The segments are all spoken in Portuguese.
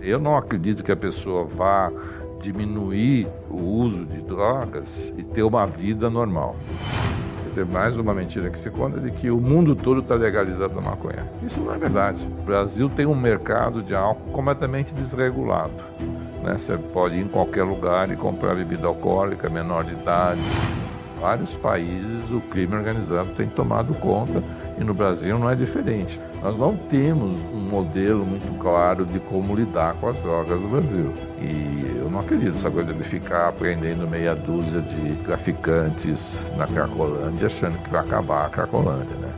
Eu não acredito que a pessoa vá diminuir o uso de drogas e ter uma vida normal. Tem mais uma mentira que se conta de que o mundo todo está legalizando a maconha. Isso não é verdade. O Brasil tem um mercado de álcool completamente desregulado. Né? Você pode ir em qualquer lugar e comprar bebida alcoólica, menor de idade. Vários países o crime organizado tem tomado conta e no Brasil não é diferente. Nós não temos um modelo muito claro de como lidar com as drogas no Brasil. E eu não acredito nessa coisa de ficar prendendo meia dúzia de traficantes na Cracolândia achando que vai acabar a Cracolândia, né?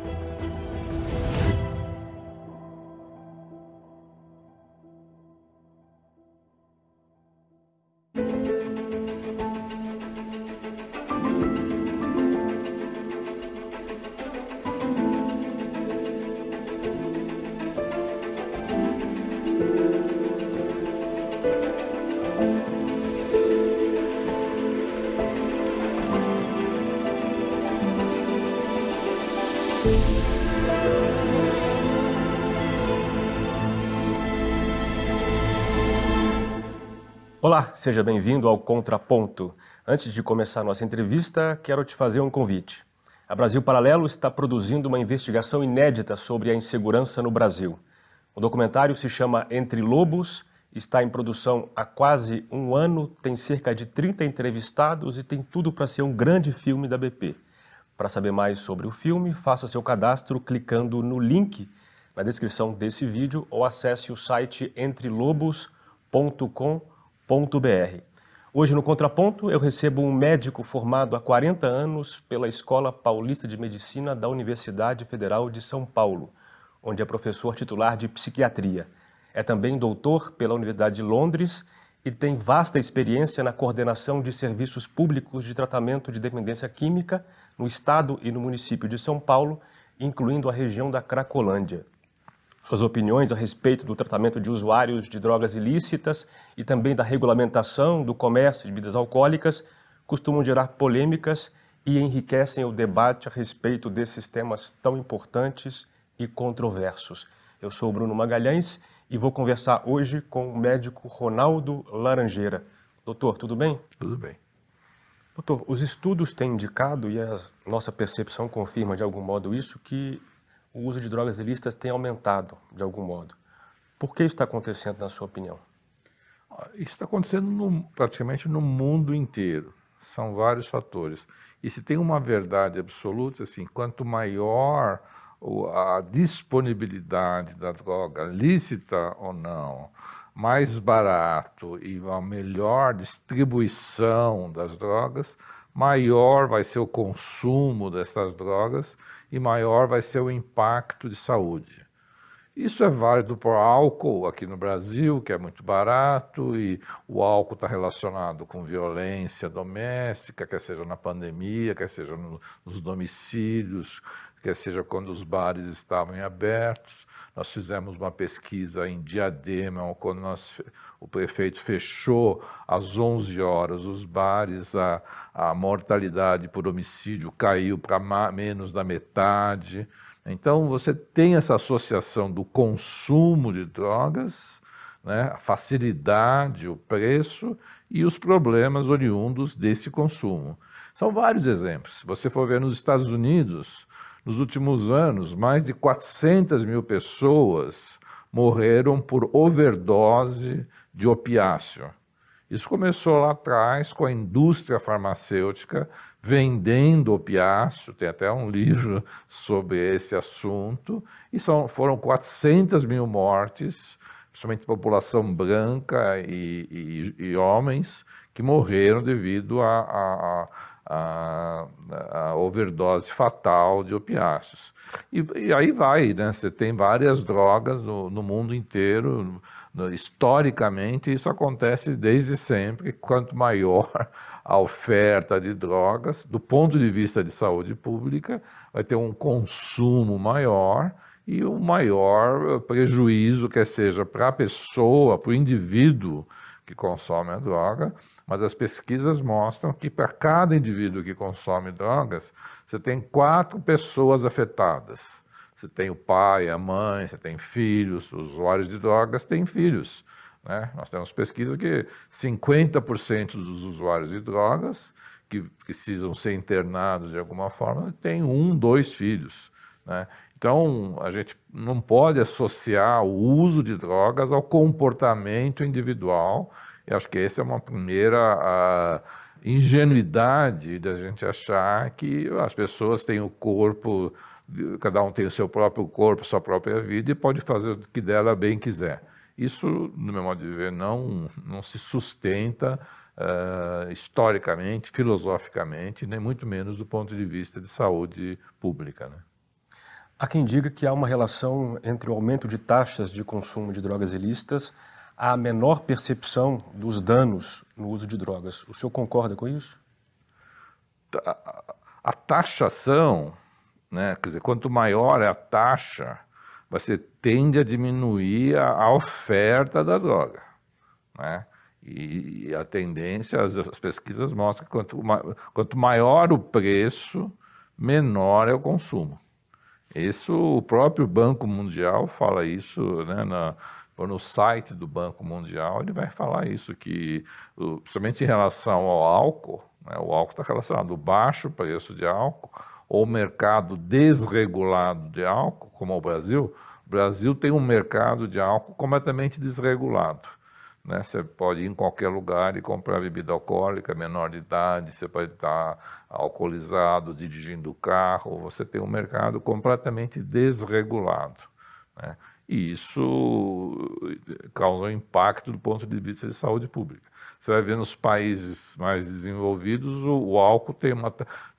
Seja bem-vindo ao Contraponto. Antes de começar nossa entrevista, quero te fazer um convite. A Brasil Paralelo está produzindo uma investigação inédita sobre a insegurança no Brasil. O documentário se chama Entre Lobos, está em produção há quase um ano, tem cerca de 30 entrevistados e tem tudo para ser um grande filme da BP. Para saber mais sobre o filme, faça seu cadastro clicando no link na descrição desse vídeo ou acesse o site entrelobos.com.br Hoje no Contraponto eu recebo um médico formado há 40 anos pela Escola Paulista de Medicina da Universidade Federal de São Paulo, onde é professor titular de psiquiatria. É também doutor pela Universidade de Londres e tem vasta experiência na coordenação de serviços públicos de tratamento de dependência química no estado e no município de São Paulo, incluindo a região da Cracolândia. Suas opiniões a respeito do tratamento de usuários de drogas ilícitas e também da regulamentação do comércio de bebidas alcoólicas costumam gerar polêmicas e enriquecem o debate a respeito desses temas tão importantes e controversos. Eu sou Bruno Magalhães e vou conversar hoje com o médico Ronaldo Laranjeira. Doutor, tudo bem? Tudo bem. Doutor, os estudos têm indicado, e a nossa percepção confirma de algum modo isso, que o uso de drogas ilícitas tem aumentado de algum modo. Por que isso está acontecendo, na sua opinião? Isso está acontecendo no, praticamente no mundo inteiro. São vários fatores. E se tem uma verdade absoluta, assim, quanto maior a disponibilidade da droga, lícita ou não, mais barato e a melhor distribuição das drogas, maior vai ser o consumo dessas drogas e maior vai ser o impacto de saúde. Isso é válido para o álcool aqui no Brasil, que é muito barato, e o álcool está relacionado com violência doméstica, quer seja na pandemia, quer seja no, nos domicílios, quer seja quando os bares estavam abertos. Nós fizemos uma pesquisa em Diadema, quando nós, o prefeito fechou às 11 horas os bares, a, a mortalidade por homicídio caiu para menos da metade. Então, você tem essa associação do consumo de drogas, né, a facilidade, o preço e os problemas oriundos desse consumo. São vários exemplos. Se você for ver nos Estados Unidos, nos últimos anos, mais de 400 mil pessoas morreram por overdose de opiáceo. Isso começou lá atrás com a indústria farmacêutica vendendo opiáceo, tem até um livro sobre esse assunto, e são, foram 400 mil mortes, principalmente população branca e, e, e homens, que morreram devido a, a, a, a overdose fatal de opiáceos. E, e, aí vai, né? Você tem várias drogas no, no mundo inteiro. No, historicamente, isso acontece desde sempre. Quanto maior a oferta de drogas, do ponto de vista de saúde pública, vai ter um consumo maior e um maior prejuízo, quer seja para a pessoa, para o indivíduo que consome a droga, mas as pesquisas mostram que para cada indivíduo que consome drogas, você tem quatro pessoas afetadas. Você tem o pai, a mãe, você tem filhos, os usuários de drogas têm filhos. Né? Nós temos pesquisa que 50% dos usuários de drogas que precisam ser internados de alguma forma têm um, dois filhos. Né? Então, a gente não pode associar o uso de drogas ao comportamento individual. E acho que essa é uma primeira ingenuidade da gente achar que as pessoas têm o corpo, cada um tem o seu próprio corpo, sua própria vida e pode fazer o que dela bem quiser. Isso, no meu modo de ver, não, não se sustenta uh, historicamente, filosoficamente, nem muito menos do ponto de vista de saúde pública. Né? Há quem diga que há uma relação entre o aumento de taxas de consumo de drogas ilícitas a menor percepção dos danos no uso de drogas. O senhor concorda com isso? A taxação, né, quer dizer, quanto maior é a taxa, você tende a diminuir a, oferta da droga. Né? E, a tendência, as, as pesquisas mostram que quanto, quanto maior o preço, menor é o consumo. Isso, o próprio Banco Mundial fala isso né, na, no site do Banco Mundial, ele vai falar isso, que principalmente em relação ao álcool, né, o álcool está relacionado ao baixo preço de álcool, ou mercado desregulado de álcool, como o Brasil, o Brasil tem um mercado de álcool completamente desregulado. Né? Você pode ir em qualquer lugar e comprar bebida alcoólica, menor de idade, você pode estar alcoolizado, dirigindo o carro, você tem um mercado completamente desregulado. Né? E isso causa um impacto do ponto de vista de saúde pública. Você vai ver nos países mais desenvolvidos, o, o álcool tem uma,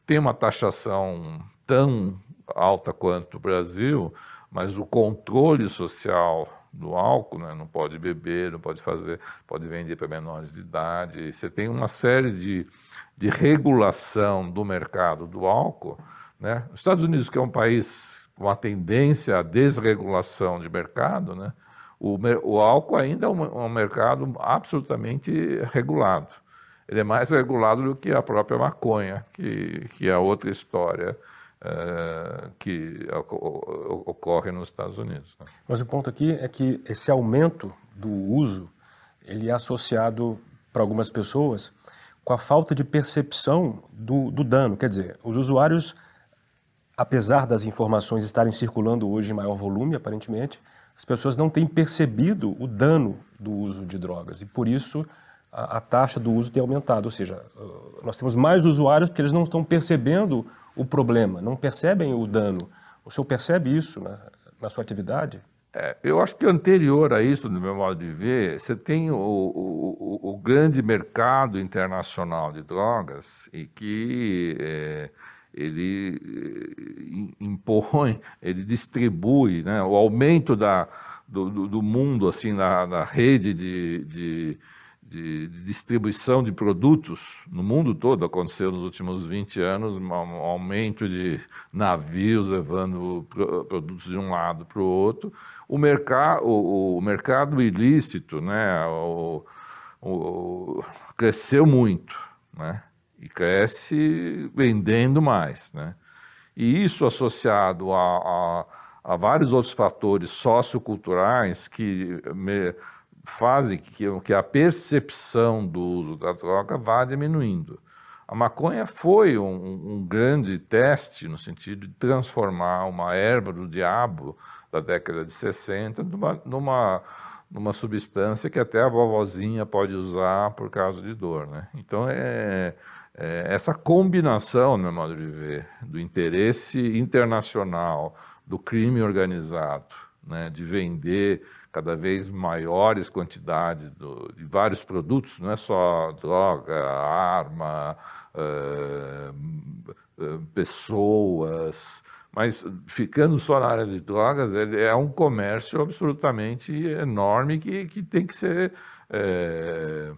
tem uma taxação tão alta quanto o Brasil, mas o controle social do álcool, né? não pode beber, não pode fazer, pode vender para menores de idade. Você tem uma série de, de regulação do mercado do álcool. Né? Os Estados Unidos, que é um país uma tendência à desregulação de mercado, né? o, o álcool ainda é um, um mercado absolutamente regulado. Ele é mais regulado do que a própria maconha, que, que é outra história uh, que ocorre nos Estados Unidos. Né? Mas o ponto aqui é que esse aumento do uso ele é associado para algumas pessoas com a falta de percepção do, do dano. Quer dizer, os usuários, apesar das informações estarem circulando hoje em maior volume, aparentemente, as pessoas não têm percebido o dano do uso de drogas e por isso a, a, taxa do uso tem aumentado. Ou seja, nós temos mais usuários porque eles não estão percebendo o problema, não percebem o dano. O senhor percebe isso na, na sua atividade? É, eu acho que anterior a isso, no meu modo de ver, você tem o, o, o grande mercado internacional de drogas e que é, ele é, impõe, ele distribui né, o aumento da, do, do mundo assim na, na rede de, de de, distribuição de produtos no mundo todo aconteceu nos últimos 20 anos, um aumento de navios levando produtos de um lado para o outro. O, mercado, o, o mercado ilícito né, o, o, cresceu muito né, e cresce vendendo mais. Né? E isso associado a, a, a vários outros fatores socioculturais que me, fazem que, que a percepção do uso da droga vá diminuindo. A maconha foi um, um, grande teste no sentido de transformar uma erva do diabo da década de 60 numa, numa, numa substância que até a vovozinha pode usar por causa de dor. Né? Então, é, é essa combinação, no meu modo de ver, do interesse internacional, do crime organizado, né, de vender cada vez maiores quantidades do, de vários produtos, não é só droga, arma, uh, pessoas, mas ficando só na área de drogas, é um comércio absolutamente enorme que, que tem que ser é,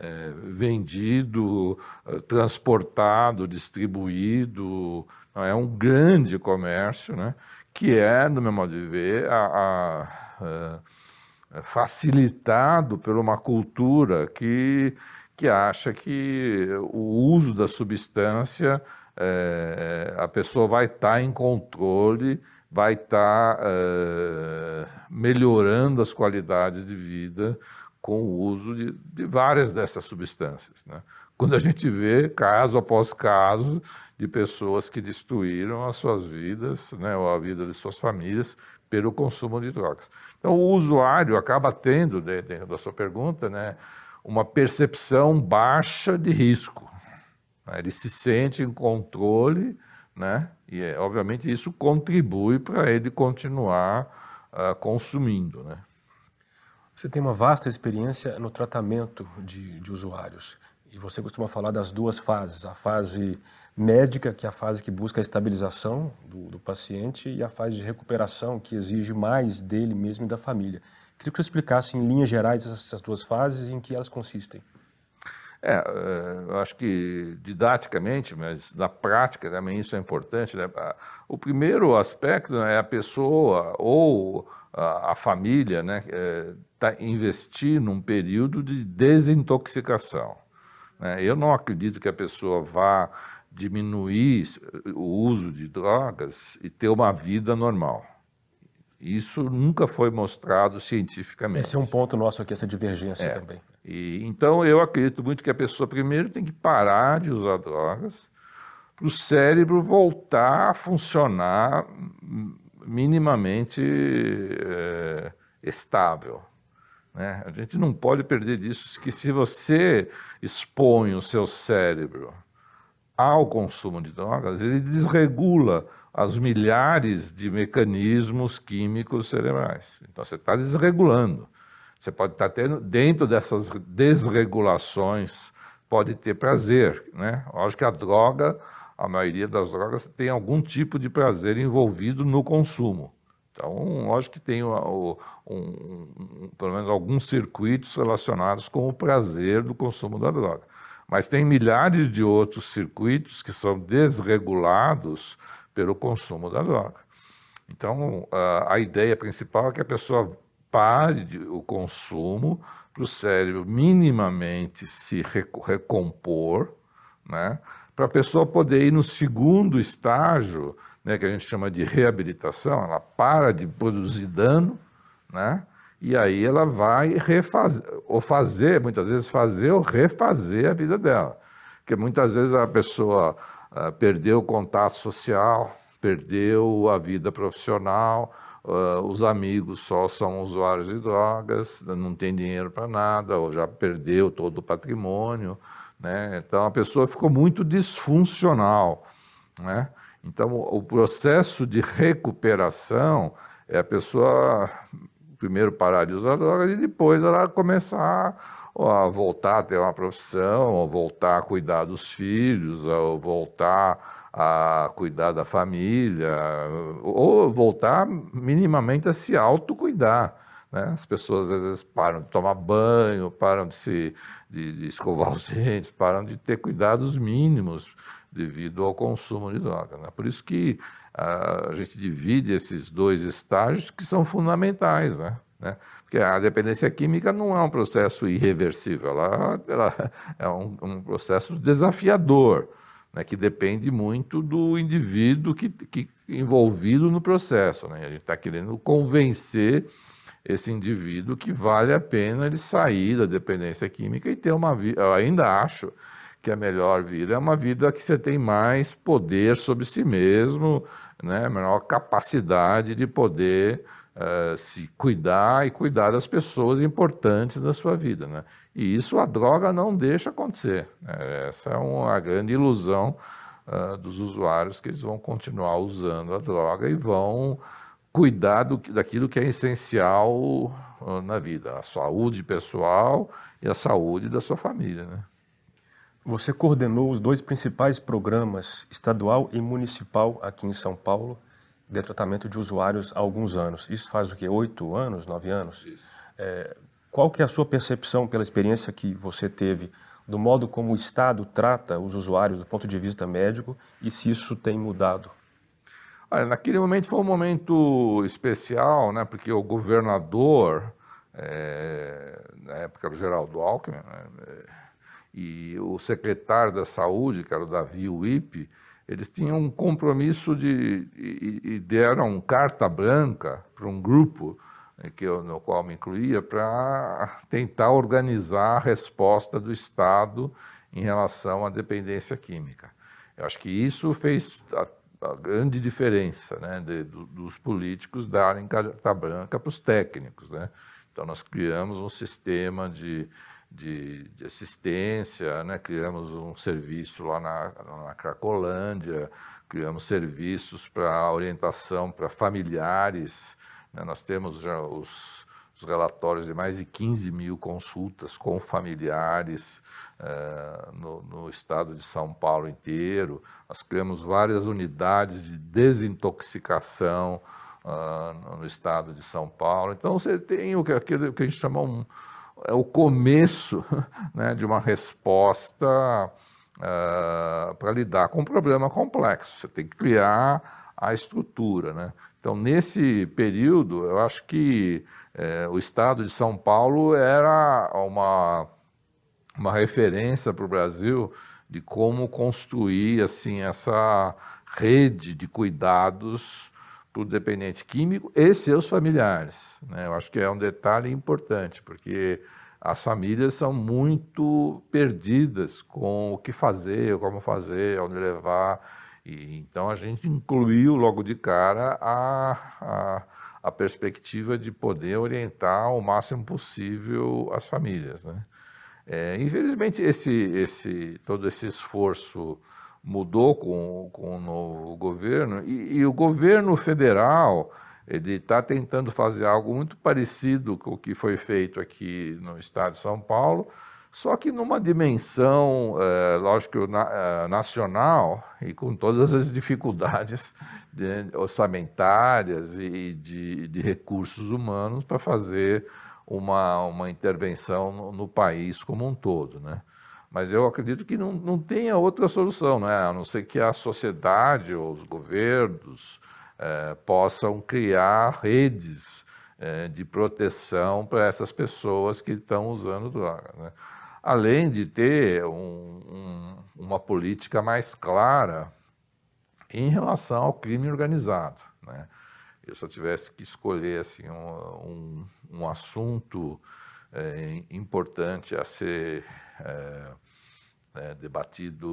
é, vendido, transportado, distribuído. É um grande comércio, né? que é, no meu modo de ver, a, a, a, facilitado por uma cultura que, que acha que o uso da substância, é, a pessoa vai estar tá em controle, vai estar tá, é, melhorando as qualidades de vida com o uso de, de várias dessas substâncias. Né? Quando a gente vê caso após caso de pessoas que destruíram as suas vidas, né, ou a vida de suas famílias, pelo consumo de drogas. Então, o usuário acaba tendo, dentro da sua pergunta, né, uma percepção baixa de risco. Né? Ele se sente em controle, né? e é, obviamente isso contribui para ele continuar uh, consumindo. Né? Você tem uma vasta experiência no tratamento de, de usuários. E você costuma falar das duas fases: a fase médica, que é a fase que busca a estabilização do, do, paciente, e a fase de recuperação, que exige mais dele mesmo e da família. Queria que você explicasse, em linhas gerais, essas duas fases e em que elas consistem. É, é, eu acho que didaticamente, mas na prática também isso é importante. Né? O primeiro aspecto é a pessoa ou a, família né, é, tá, investir num período de desintoxicação. Né? Eu não acredito que a pessoa vá diminuir o uso de drogas e ter uma vida normal. Isso nunca foi mostrado cientificamente. Esse é um ponto nosso aqui, essa divergência é. também. E, então, eu acredito muito que a pessoa primeiro tem que parar de usar drogas para o cérebro voltar a funcionar minimamente é, estável. Né? A gente não pode perder disso, que se você expõe o seu cérebro ao consumo de drogas, ele desregula as milhares de mecanismos químicos cerebrais. Então você está desregulando. Você pode estar tá tendo, dentro dessas desregulações, pode ter prazer. Né? Lógico que a droga, a maioria das drogas, tem algum tipo de prazer envolvido no consumo. Então, lógico que tem um, um, pelo menos alguns circuitos relacionados com o prazer do consumo da droga. Mas tem milhares de outros circuitos que são desregulados pelo consumo da droga. Então, a, a ideia principal é que a pessoa pare o consumo para o cérebro minimamente se recompor, né? para a pessoa poder ir no segundo estágio, né, que a gente chama de reabilitação, ela para de produzir dano, né? e aí ela vai refazer, ou fazer, muitas vezes fazer ou refazer a vida dela. Porque muitas vezes a pessoa uh, perdeu o contato social, perdeu a vida profissional, uh, os amigos só são usuários de drogas, não tem dinheiro para nada, ou já perdeu todo o patrimônio. Né? Então a pessoa ficou muito disfuncional. Né? Então o processo de recuperação é a pessoa primeiro parar de usar drogas e depois ela começar a voltar a ter uma profissão, ou voltar a cuidar dos filhos, ou voltar a cuidar da família, ou voltar minimamente a se autocuidar. Né? As pessoas às vezes param de tomar banho, param de, se, de, de escovar os dentes, param de ter cuidados mínimos devido ao consumo de droga. Né? Por isso que a gente divide esses dois estágios que são fundamentais. Né? Né? Porque a dependência química não é um processo irreversível, ela, ela é um, um, processo desafiador, né? que depende muito do indivíduo que, que envolvido no processo. Né? A gente está querendo convencer esse indivíduo que vale a pena ele sair da dependência química e ter uma vida. Eu ainda acho que a melhor vida é uma vida que você tem mais poder sobre si mesmo, né? menor capacidade de poder uh, se cuidar e cuidar das pessoas importantes da sua vida. Né? E isso a droga não deixa acontecer. Né? Essa é uma grande ilusão uh, dos usuários que eles vão continuar usando a droga e vão cuidar do, daquilo que é essencial uh, na vida, a saúde pessoal e a saúde da sua família. Né? Você coordenou os dois principais programas, estadual e municipal, aqui em São Paulo, de tratamento de usuários há alguns anos. Isso faz o quê? Oito anos, nove anos? É, qual que é a sua percepção pela experiência que você teve do modo como o Estado trata os usuários do ponto de vista médico e se isso tem mudado? Olha, naquele momento foi um momento especial, né, porque o governador, é, na época era o Geraldo Alckmin, né, e o secretário da Saúde, que era o Davi Uip, eles tinham um compromisso de, e, e deram carta branca para um grupo né, que eu, no qual me incluía, para tentar organizar a resposta do Estado em relação à dependência química. Eu acho que isso fez a, a grande diferença né, de, do, dos políticos darem carta branca para os técnicos. Né? Então, nós criamos um sistema de, de, de assistência, né? criamos um serviço lá na, na Cracolândia, criamos serviços para orientação para familiares. Né? Nós temos já os, os, relatórios de mais de 15 mil consultas com familiares uh, no, no, estado de São Paulo inteiro. Nós criamos várias unidades de desintoxicação uh, no estado de São Paulo. Então, você tem o que, aquilo que a gente chama um, é o começo né, de uma resposta uh, para lidar com um problema complexo. Você tem que criar a estrutura. Né? Então, nesse período, eu acho que eh, o estado de São Paulo era uma, uma referência para o Brasil de como construir assim essa rede de cuidados para o dependente químico e seus familiares. Né? Eu acho que é um detalhe importante, porque as famílias são muito perdidas com o que fazer, como fazer, onde levar. E, então a gente incluiu logo de cara a, a, a, perspectiva de poder orientar o máximo possível as famílias. Né? É, infelizmente, esse, esse, todo esse esforço mudou com, com o novo governo, e, e o governo federal ele está tentando fazer algo muito parecido com o que foi feito aqui no estado de São Paulo, só que numa dimensão, é, lógico, na, é, nacional e com todas as dificuldades de, orçamentárias e de, de, recursos humanos para fazer uma, uma intervenção no, no, país como um todo, né? Mas eu acredito que não, não tenha outra solução, né? a não ser que a sociedade, ou os governos, é, possam criar redes é, de proteção para essas pessoas que estão usando droga. Né? Além de ter um, um, uma política mais clara em relação ao crime organizado. Né? Eu, se eu tivesse que escolher assim, um, um assunto é, importante a ser é, né, debatido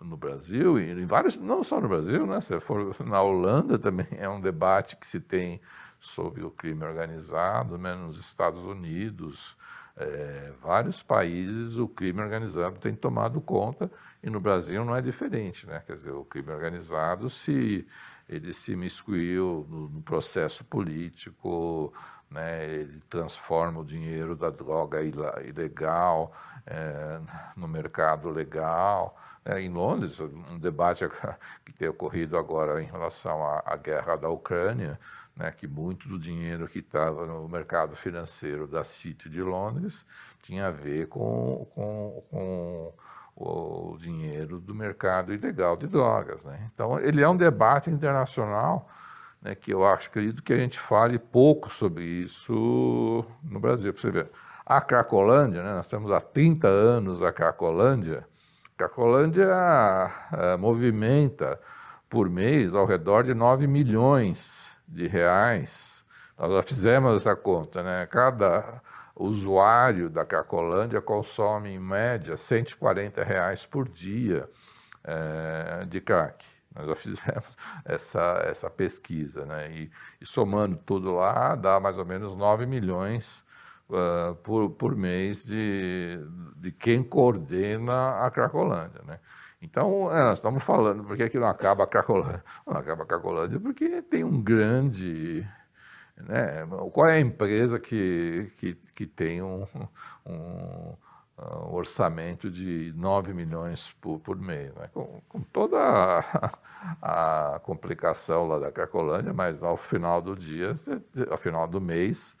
no, no, Brasil e em vários, não só no Brasil, né? Se for na Holanda também é um debate que se tem sobre o crime organizado, né? nos Estados Unidos, é, vários países o crime organizado tem tomado conta e no Brasil não é diferente, né? Quer dizer, o crime organizado se ele se miscuiu no, no processo político, né? Ele transforma o dinheiro da droga ilegal é, no mercado legal. É, em Londres, um debate que tem ocorrido agora em relação à, à guerra da Ucrânia, né, que muito do dinheiro que estava no mercado financeiro da City de Londres tinha a ver com, com, com o dinheiro do mercado ilegal de drogas. Né? Então, ele é um debate internacional né, que eu acho, acredito que a gente fale pouco sobre isso no Brasil. Para você ver, a Cracolândia, né, nós temos há 30 anos a Cracolândia, Cracolândia é, movimenta por mês ao redor de 9 milhões de reais. Nós já fizemos essa conta, né? Cada usuário da Cracolândia consome, em média, 140 reais por dia é, de crack. Nós já fizemos essa, essa pesquisa, né? E, e, somando tudo lá, dá mais ou menos 9 milhões uh, por, por mês de, de quem coordena a Cracolândia, né? Então, é, nós estamos falando, por que, não acaba a Cracolândia? Não acaba a Cracolândia porque tem um grande... Né? Qual é a empresa que, que, que tem um, um um orçamento de 9 milhões por, por mês, né? com, com, toda a, a, complicação lá da Cracolândia, mas ao final do dia, ao final do mês,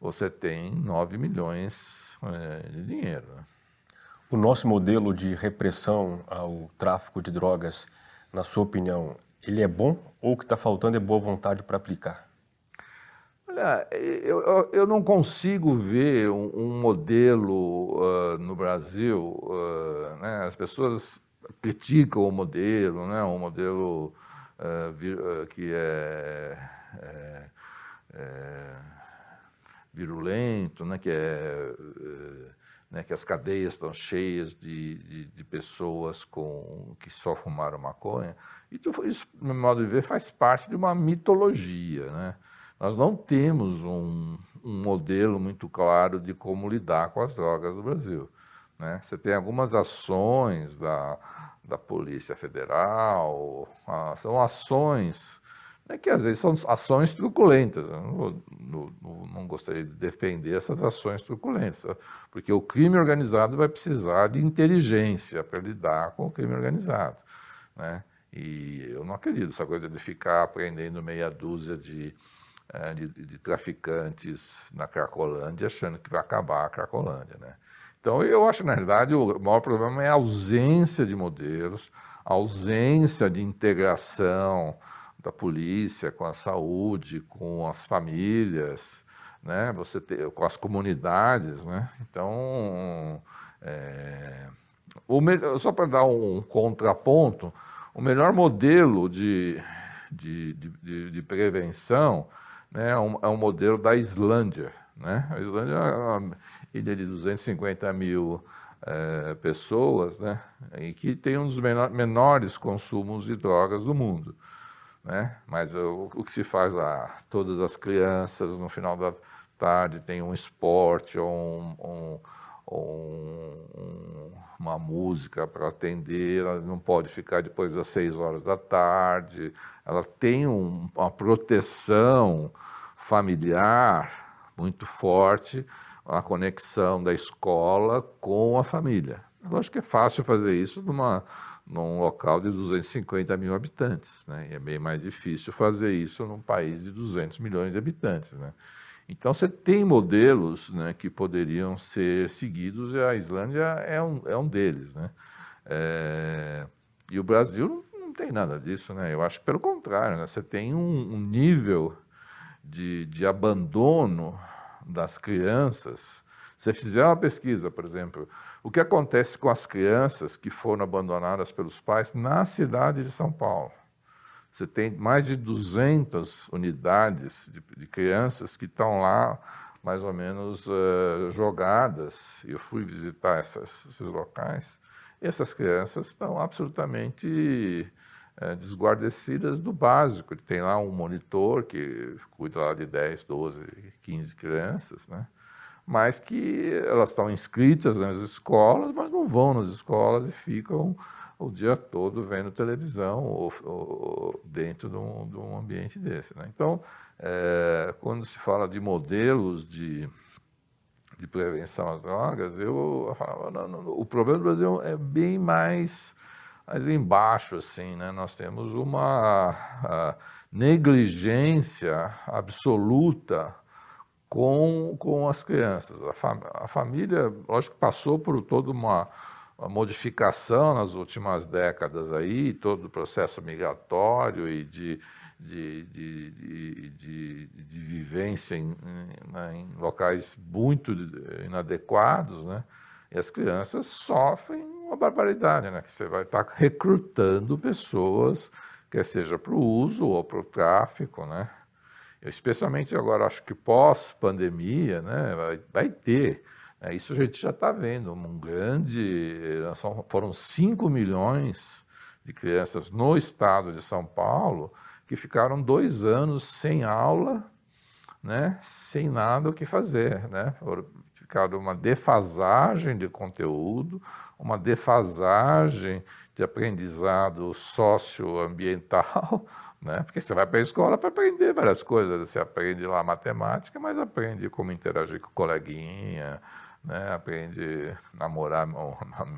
você tem 9 milhões é, de dinheiro. Né? O nosso modelo de repressão ao tráfico de drogas, na sua opinião, ele é bom ou o que está faltando é boa vontade para aplicar? Olha, eu, eu, não consigo ver um, um modelo uh, no Brasil, uh, né? as pessoas criticam o modelo, né? um modelo uh, vir, que é, é, é virulento, né, que, é, eh, né, que as cadeias estão cheias de, de, de, pessoas com, que só fumaram maconha. E isso, no meu modo de ver, faz parte de uma mitologia. Né? Nós não temos um, um modelo muito claro de como lidar com as drogas no Brasil. Né? Você tem algumas ações da, da Polícia Federal, ah, são ações né, que às vezes são ações truculentas. Eu não, não, não, gostaria de defender essas ações truculentas, porque o crime organizado vai precisar de inteligência para lidar com o crime organizado. Né? E eu não acredito essa coisa de ficar prendendo meia dúzia de, é, de, de traficantes na Cracolândia achando que vai acabar a Cracolândia. Né? Então, eu acho, na realidade, o maior problema é a ausência de modelos, a ausência de integração, da polícia, com a saúde, com as famílias, né? Você ter, com as comunidades, né? Então, é, o só para dar um contraponto, o melhor modelo de, de, de, de prevenção né, é, um, é um modelo da Islândia. Né? A Islândia é uma ilha de 250 mil é, pessoas né, e que tem um dos menor, menores consumos de drogas do mundo né? Mas o, o que se faz lá? Todas as crianças no final da tarde tem um esporte ou um, um, um, uma música para atender, ela não pode ficar depois das seis horas da tarde, ela tem um, uma proteção familiar muito forte, a conexão da escola com a família. Lógico que é fácil fazer isso numa num local de 250 mil habitantes. Né? E é bem mais difícil fazer isso num país de 200 milhões de habitantes. Né? Então, você tem modelos né, que poderiam ser seguidos e a Islândia é um, é um deles. Né? É, e o Brasil não, tem nada disso. Né? Eu acho que, pelo contrário, né? você tem um, um nível de, de abandono das crianças. Se você fizer uma pesquisa, por exemplo, o que acontece com as crianças que foram abandonadas pelos pais na cidade de São Paulo? Você tem mais de 200 unidades de, de crianças que estão lá, mais ou menos uh, jogadas. Eu fui visitar essas, esses locais. E essas crianças estão absolutamente uh, desguardecidas do básico. Tem lá um monitor que cuida lá de 10, 12, 15 crianças, né? Mas que elas estão inscritas nas escolas, mas não vão nas escolas e ficam o dia todo vendo televisão ou, ou dentro de um, de um, ambiente desse. Né? Então, é, quando se fala de modelos de, de prevenção às drogas, eu falava, não, não, o problema do Brasil é bem mais, mais embaixo, assim, né? Nós temos uma negligência absoluta com, com as crianças. A, fam a família, lógico, passou por toda uma, uma, modificação nas últimas décadas aí, todo o processo migratório e de, de, de, de, de vivência em, em, né, em, locais muito inadequados, né? E as crianças sofrem uma barbaridade, né? Que você vai estar recrutando pessoas, quer seja para o uso ou para o tráfico, né? Especialmente agora, acho que pós-pandemia, né, vai, vai ter. Né, isso a gente já está vendo, um grande. São, foram 5 milhões de crianças no estado de São Paulo que ficaram dois anos sem aula, né, sem nada o que fazer. Né, ficaram uma defasagem de conteúdo, uma defasagem de aprendizado socioambiental né? Porque você vai para a escola para aprender várias coisas. Você aprende lá matemática, mas aprende como interagir com o coleguinha, né? aprende namorar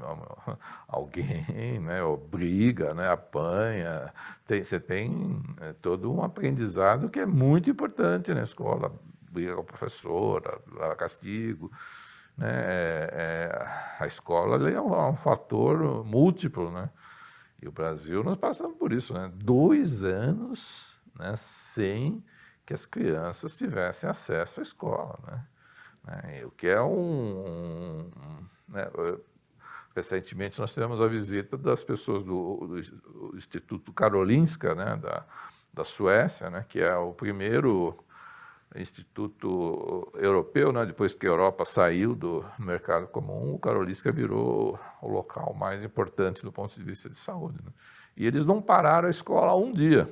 alguém, né? ou briga, né? apanha. Tem, você tem é, todo um aprendizado que é muito importante na escola. Briga com a professora, castigo. Né? É, é, a escola é um, é um fator múltiplo, né? E o Brasil, nós passamos por isso, né? Dois anos né, sem que as crianças tivessem acesso à escola, né? né o que é um... um né, recentemente nós tivemos a visita das pessoas do, do Instituto Karolinska, né, da, da Suécia, né, que é o primeiro Instituto Europeu, né, depois que a Europa saiu do mercado comum, o Karolinska virou o local mais importante do ponto de vista de saúde. Né? E eles não pararam a escola um dia.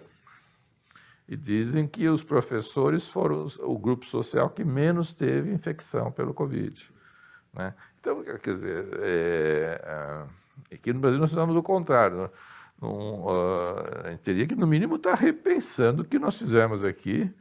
E dizem que os professores foram o grupo social que menos teve infecção pelo Covid. Né? Então, quer dizer, é, é, aqui no Brasil nós estamos o contrário. Né? Não, uh, a gente teria que, no mínimo, estar tá repensando o que nós fizemos aqui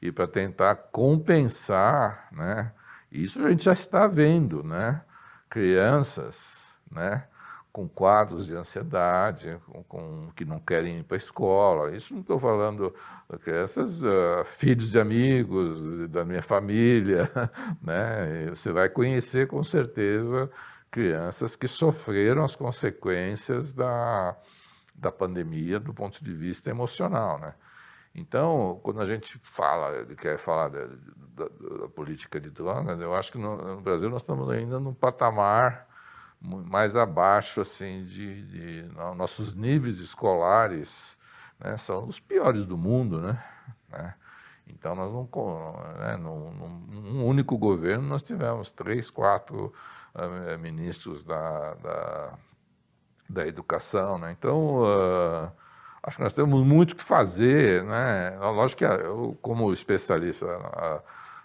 e para tentar compensar, né? Isso a gente já está vendo, né? Crianças, né? Com quadros de ansiedade, com, com que não querem ir para a escola. Isso não estou falando crianças, uh, filhos de amigos, da minha família, né? Você vai conhecer com certeza crianças que sofreram as consequências da, da pandemia do ponto de vista emocional, né? Então, quando a gente fala, quer falar da, da, da política de drogas, eu acho que no, no, Brasil nós estamos ainda num patamar mais abaixo, assim, de, de nossos níveis escolares, né, são os piores do mundo, né? né? Então, nós não, né, num, num, único governo, nós tivemos três, quatro uh, ministros da, da, da educação, né? Então, uh, acho que nós temos muito que fazer, né? Lógico que eu, como especialista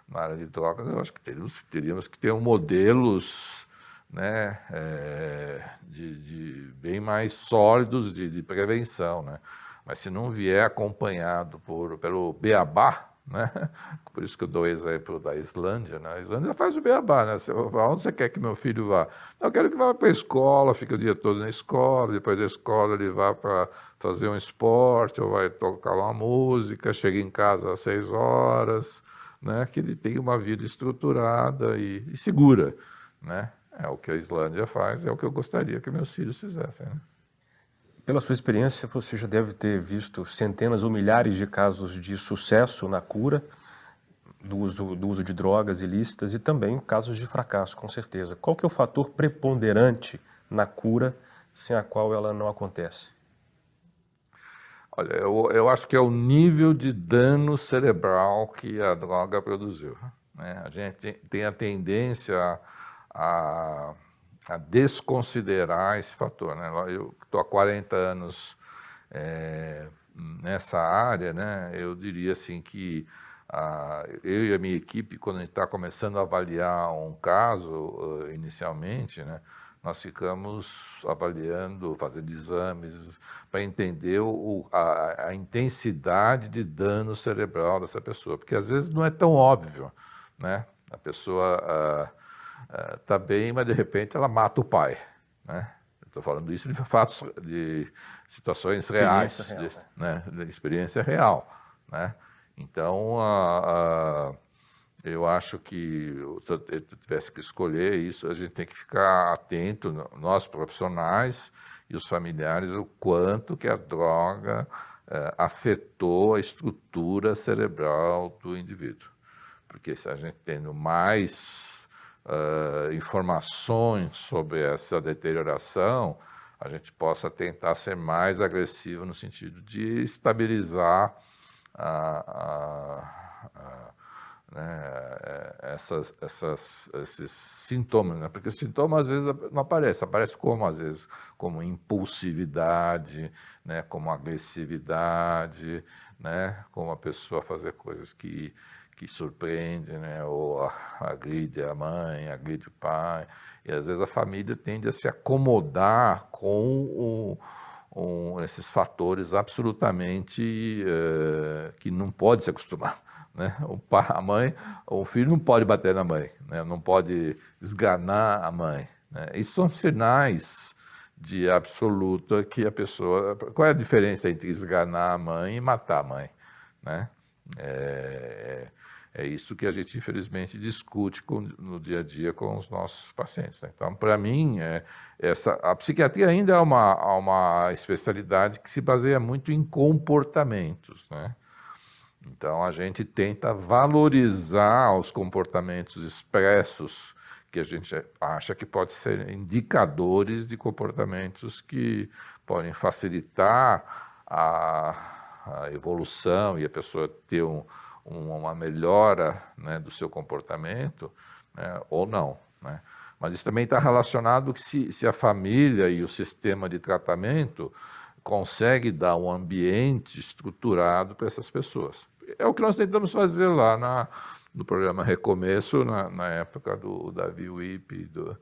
na, área de drogas, eu acho que teríamos, teríamos que ter um modelos né, é, de, de, bem mais sólidos de, de, prevenção, né? Mas se não vier acompanhado por, pelo beabá, né? Por isso que eu dou exemplo da Islândia. Né? A Islândia faz o beabá. Né? Você, onde você quer que meu filho vá? Eu quero que vá para a escola, fique o dia todo na escola, depois da escola ele vá para fazer um esporte, ou vai tocar uma música, chega em casa às seis horas, né? que ele tenha uma vida estruturada e, e segura. Né? É o que a Islândia faz, é o que eu gostaria que meus filhos fizessem. Né? Pela sua experiência, você já deve ter visto centenas ou milhares de casos de sucesso na cura do uso, do uso de drogas ilícitas e também casos de fracasso, com certeza. Qual que é o fator preponderante na cura sem a qual ela não acontece? Olha, eu, eu acho que é o nível de dano cerebral que a droga produziu. Né? A gente tem a tendência a, a a desconsiderar esse fator. Né? Eu estou há 40 anos é, nessa área, né? eu diria assim que a, eu e a minha equipe, quando a gente está começando a avaliar um caso uh, inicialmente, né? nós ficamos avaliando, fazendo exames para entender o, a, a, intensidade de dano cerebral dessa pessoa, porque às vezes não é tão óbvio, né? A pessoa uh, está eh, bem, mas de repente ela mata o pai. Né? Estou falando isso de fatos, de situações reais, real, de, né? de experiência real. Né? Então, a, a, eu acho que se eu tivesse que escolher isso, a gente tem que ficar atento, nós profissionais e os familiares, o quanto que a droga é, afetou a estrutura cerebral do indivíduo. Porque se a gente tendo mais uh, informações sobre essa deterioração, a gente possa tentar ser mais agressivo no sentido de estabilizar né, essas, essas, esses sintomas, né? porque os sintomas às vezes não aparecem, aparece como às vezes como impulsividade, né, como agressividade, né, como a pessoa fazer coisas que que surpreende, né? ou agride a mãe, agride o pai, e às vezes a família tende a se acomodar com o, esses fatores absolutamente uh, que não pode se acostumar. Né? O pai, a mãe, o filho não pode bater na mãe, né? não pode esganar a mãe. Né? Isso são sinais de absoluta que a pessoa. Qual é a diferença entre esganar a mãe e matar a mãe? Né? É, é isso que a gente, infelizmente, discute com, no dia a dia com os nossos pacientes. Né? Então, para mim, é, essa, a psiquiatria ainda é uma, uma especialidade que se baseia muito em comportamentos. Né? Então, a gente tenta valorizar os comportamentos expressos que a gente acha que podem ser indicadores de comportamentos que podem facilitar a, a evolução e a pessoa ter um uma melhora né, do seu comportamento né, ou não. Né? Mas isso também está relacionado que se, se a família e o sistema de tratamento consegue dar um ambiente estruturado para essas pessoas. É o que nós tentamos fazer lá na, no programa Recomeço, na, na época do Davi Wip e do,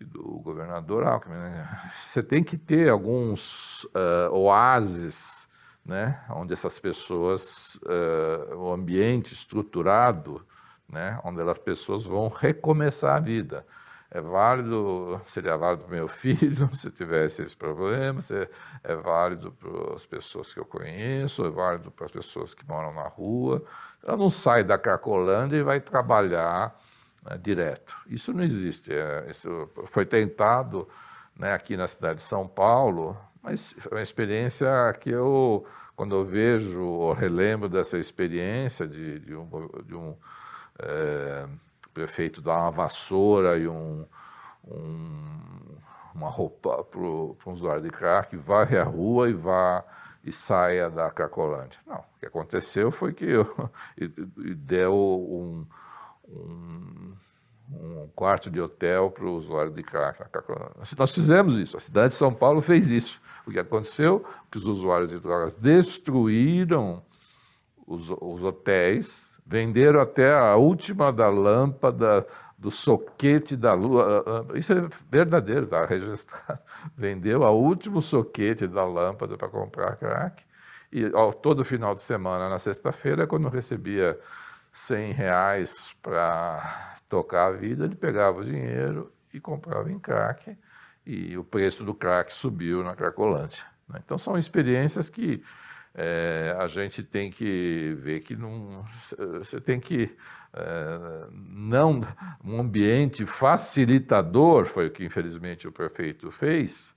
do governador Alckmin. Né? Você tem que ter alguns uh, oásis né, onde essas pessoas, uh, o ambiente estruturado, né, onde as pessoas vão recomeçar a vida. É válido, seria válido para meu filho se tivesse esse problema, é válido para as pessoas que eu conheço, é válido para as pessoas que moram na rua. Ela não sai da Cracolândia e vai trabalhar né, direto. Isso não existe. É, isso foi tentado né, aqui na cidade de São Paulo, mas foi uma experiência que eu, quando eu vejo ou relembro dessa experiência de, de um, de um é, prefeito dar uma vassoura e um, um, uma roupa para um usuário de crack, varre a rua e vá e saia da Cracolândia. Não, o que aconteceu foi que eu, e, e deu um, um, um quarto de hotel para o usuário de crack na Cracolândia. Nós fizemos isso, a cidade de São Paulo fez isso. O que aconteceu? Que os usuários de drogas destruíram os, os hotéis, venderam até a última da lâmpada, do soquete da lua. Ah, ah, isso é verdadeiro, está registrado. Vendeu a último soquete da lâmpada para comprar crack. E ó, todo final de semana, na sexta-feira, quando recebia 100 reais para tocar a vida, ele pegava o dinheiro e comprava em crack, e o preço do crack subiu na Cracolândia. Né? Então são experiências que é, a gente tem que ver que não, você tem que é, não um ambiente facilitador foi o que infelizmente o prefeito fez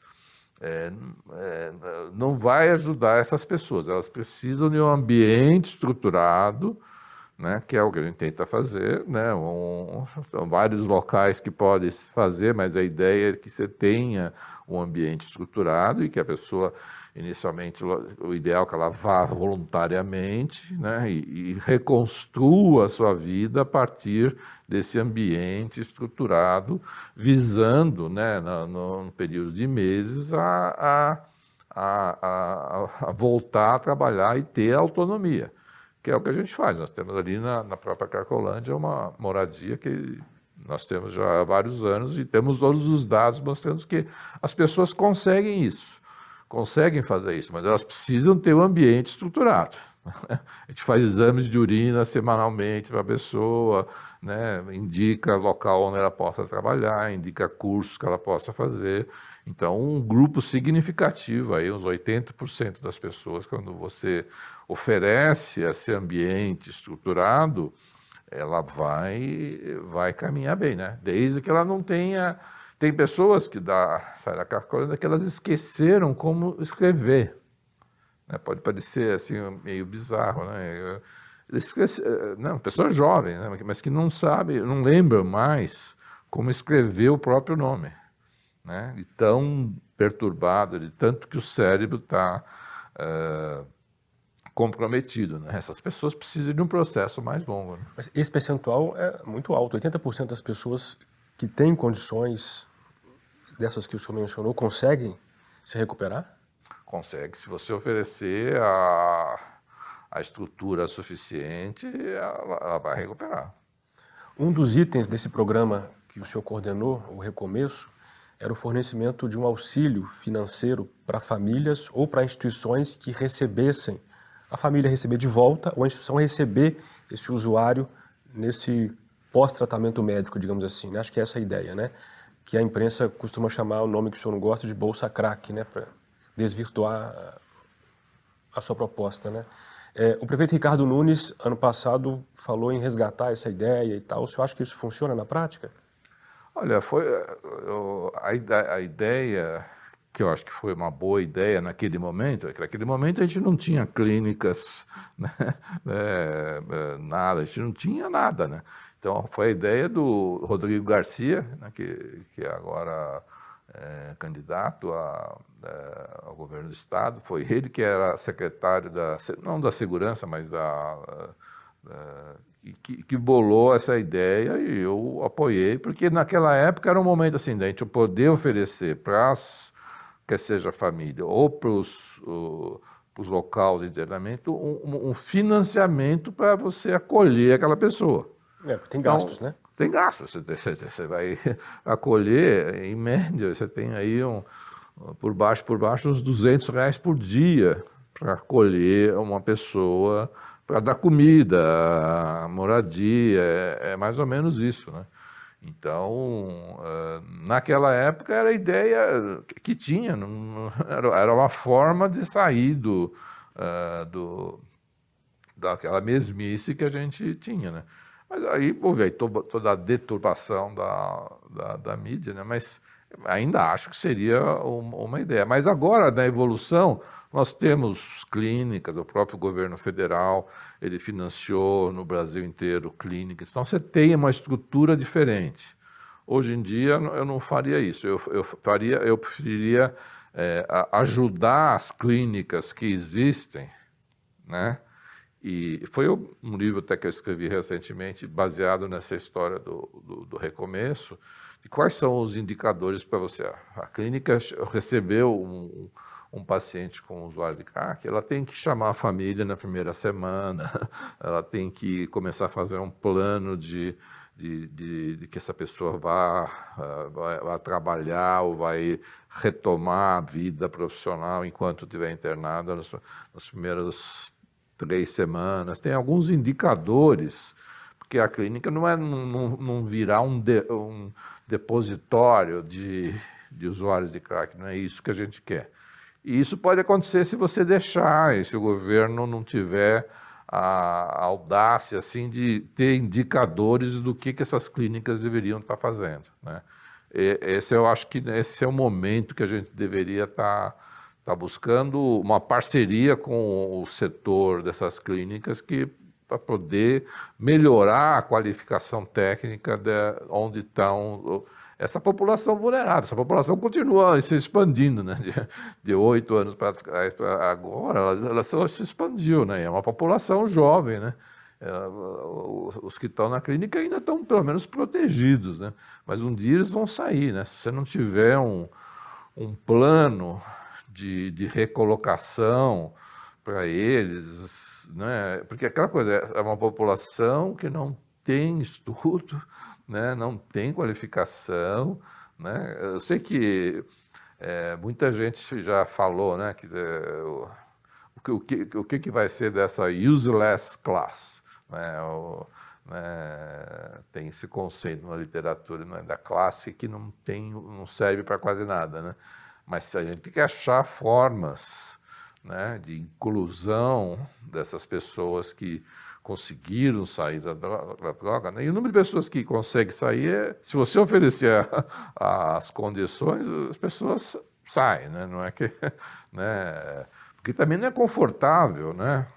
é, é, não vai ajudar essas pessoas elas precisam de um ambiente estruturado né, que é o que a gente tenta fazer. Né, um, são vários locais que podem fazer, mas a ideia é que você tenha um ambiente estruturado e que a pessoa, inicialmente, o ideal é que ela vá voluntariamente né, e, e reconstrua a sua vida a partir desse ambiente estruturado, visando, né, no, no período de meses, a, a, a, a voltar a trabalhar e ter autonomia que é o que a gente faz. Nós temos ali na, na própria Cracolândia uma moradia que nós temos já há vários anos e temos todos os dados mostrando que as pessoas conseguem isso, conseguem fazer isso, mas elas precisam ter um ambiente estruturado. A gente faz exames de urina semanalmente para a pessoa, né? indica local onde ela possa trabalhar, indica cursos que ela possa fazer. Então, um grupo significativo, aí, uns 80% das pessoas, quando você oferece esse ambiente estruturado, ela vai, vai caminhar bem, né? Desde que ela não tenha. Tem pessoas que da sai da carcolina que elas esqueceram como escrever. Né? Pode parecer assim meio bizarro, né? Esquece, não, pessoa jovem, né? mas que não sabe, não lembra mais como escrever o próprio nome né? E tão perturbado, de tanto que o cérebro está uh, comprometido. Né? Essas pessoas precisam de um processo mais longo. Né? Mas esse percentual é muito alto. 80% das pessoas que têm condições dessas que o senhor mencionou conseguem se recuperar? Consegue. Se você oferecer a, a estrutura suficiente, ela, ela vai recuperar. Um dos itens desse programa que o senhor coordenou, o Recomeço, era o fornecimento de um auxílio financeiro para famílias ou para instituições que recebessem, a família receber de volta ou a instituição receber esse usuário nesse pós-tratamento médico, digamos assim. Né? Acho que é essa a ideia, né? Que a imprensa costuma chamar o nome que o senhor não gosta de bolsa crack, né? Para desvirtuar a sua proposta, né? É, o prefeito Ricardo Nunes, ano passado, falou em resgatar essa ideia e tal. O senhor acha que isso funciona na prática? Olha, foi eu, a, a, ideia que eu acho que foi uma boa ideia naquele momento, é que naquele momento a gente não tinha clínicas, né, é, é, nada, a gente não tinha nada, né? Então foi a ideia do Rodrigo Garcia, né, que, que agora é candidato a, é, ao governo do estado, foi ele que era secretário da, não da segurança, mas da que, que, bolou essa ideia e eu apoiei, porque naquela época era um momento assim, da gente poder oferecer para as, quer seja a família ou para os locais de internamento, um, um financiamento para você acolher aquela pessoa. É, tem gastos, então, né? Tem gastos. Você, você, vai acolher, em média, você tem aí um, por baixo, por baixo, uns 200 reais por dia para acolher uma pessoa para dar comida, moradia, é, é, mais ou menos isso, né? Então, uh, naquela época era a ideia que tinha, era, uma forma de sair do, uh, do, daquela mesmice que a gente tinha, né? Mas aí houve aí toda, toda a deturpação da, da, da mídia, né? Mas ainda acho que seria uma ideia. Mas agora, na evolução, nós temos clínicas, o próprio governo federal, ele financiou no Brasil inteiro clínicas, então você tem uma estrutura diferente. Hoje em dia, eu não faria isso, eu, eu, faria, eu preferiria é, ajudar as clínicas que existem, né? E foi um livro até que eu escrevi recentemente, baseado nessa história do, do, do recomeço, e quais são os indicadores para você? A clínica recebeu um, um paciente com usuário de crack, ela tem que chamar a família na primeira semana, ela tem que começar a fazer um plano de, de, de, de que essa pessoa vá, vá, vá, trabalhar ou vai retomar a vida profissional enquanto estiver internada nas, nas primeiras três semanas. Tem alguns indicadores, porque a clínica não é não, não virar um, de, um depositório de, de usuários de crack, não é isso que a gente quer. E isso pode acontecer se você deixar, e se o governo não tiver a, audácia assim de ter indicadores do que, que essas clínicas deveriam estar fazendo. Né? Esse eu acho que esse é o momento que a gente deveria estar, estar buscando uma parceria com o setor dessas clínicas que para poder melhorar a qualificação técnica de onde estão essa população vulnerável. Essa população continua se expandindo, né? De oito anos para agora, ela, ela, se expandiu, né? É uma população jovem, né? É, os que estão na clínica ainda estão pelo menos protegidos, né? Mas um dia eles vão sair, né? Se você não tiver um, um plano de, de recolocação para eles, né? Porque aquela coisa é uma população que não tem estudo, né? Não tem qualificação, né? Eu sei que é, muita gente já falou, né? Que o, o, que, o que vai ser dessa useless class, né? O, né, tem esse conceito na literatura né, da classe que não tem, não serve para quase nada, né? Mas a gente tem que achar formas né, de inclusão dessas pessoas que conseguiram sair da droga. Né? E o número de pessoas que conseguem sair, é, se você oferecer a, as condições, as pessoas saem, né? não é que. Né? Porque também não é confortável, né?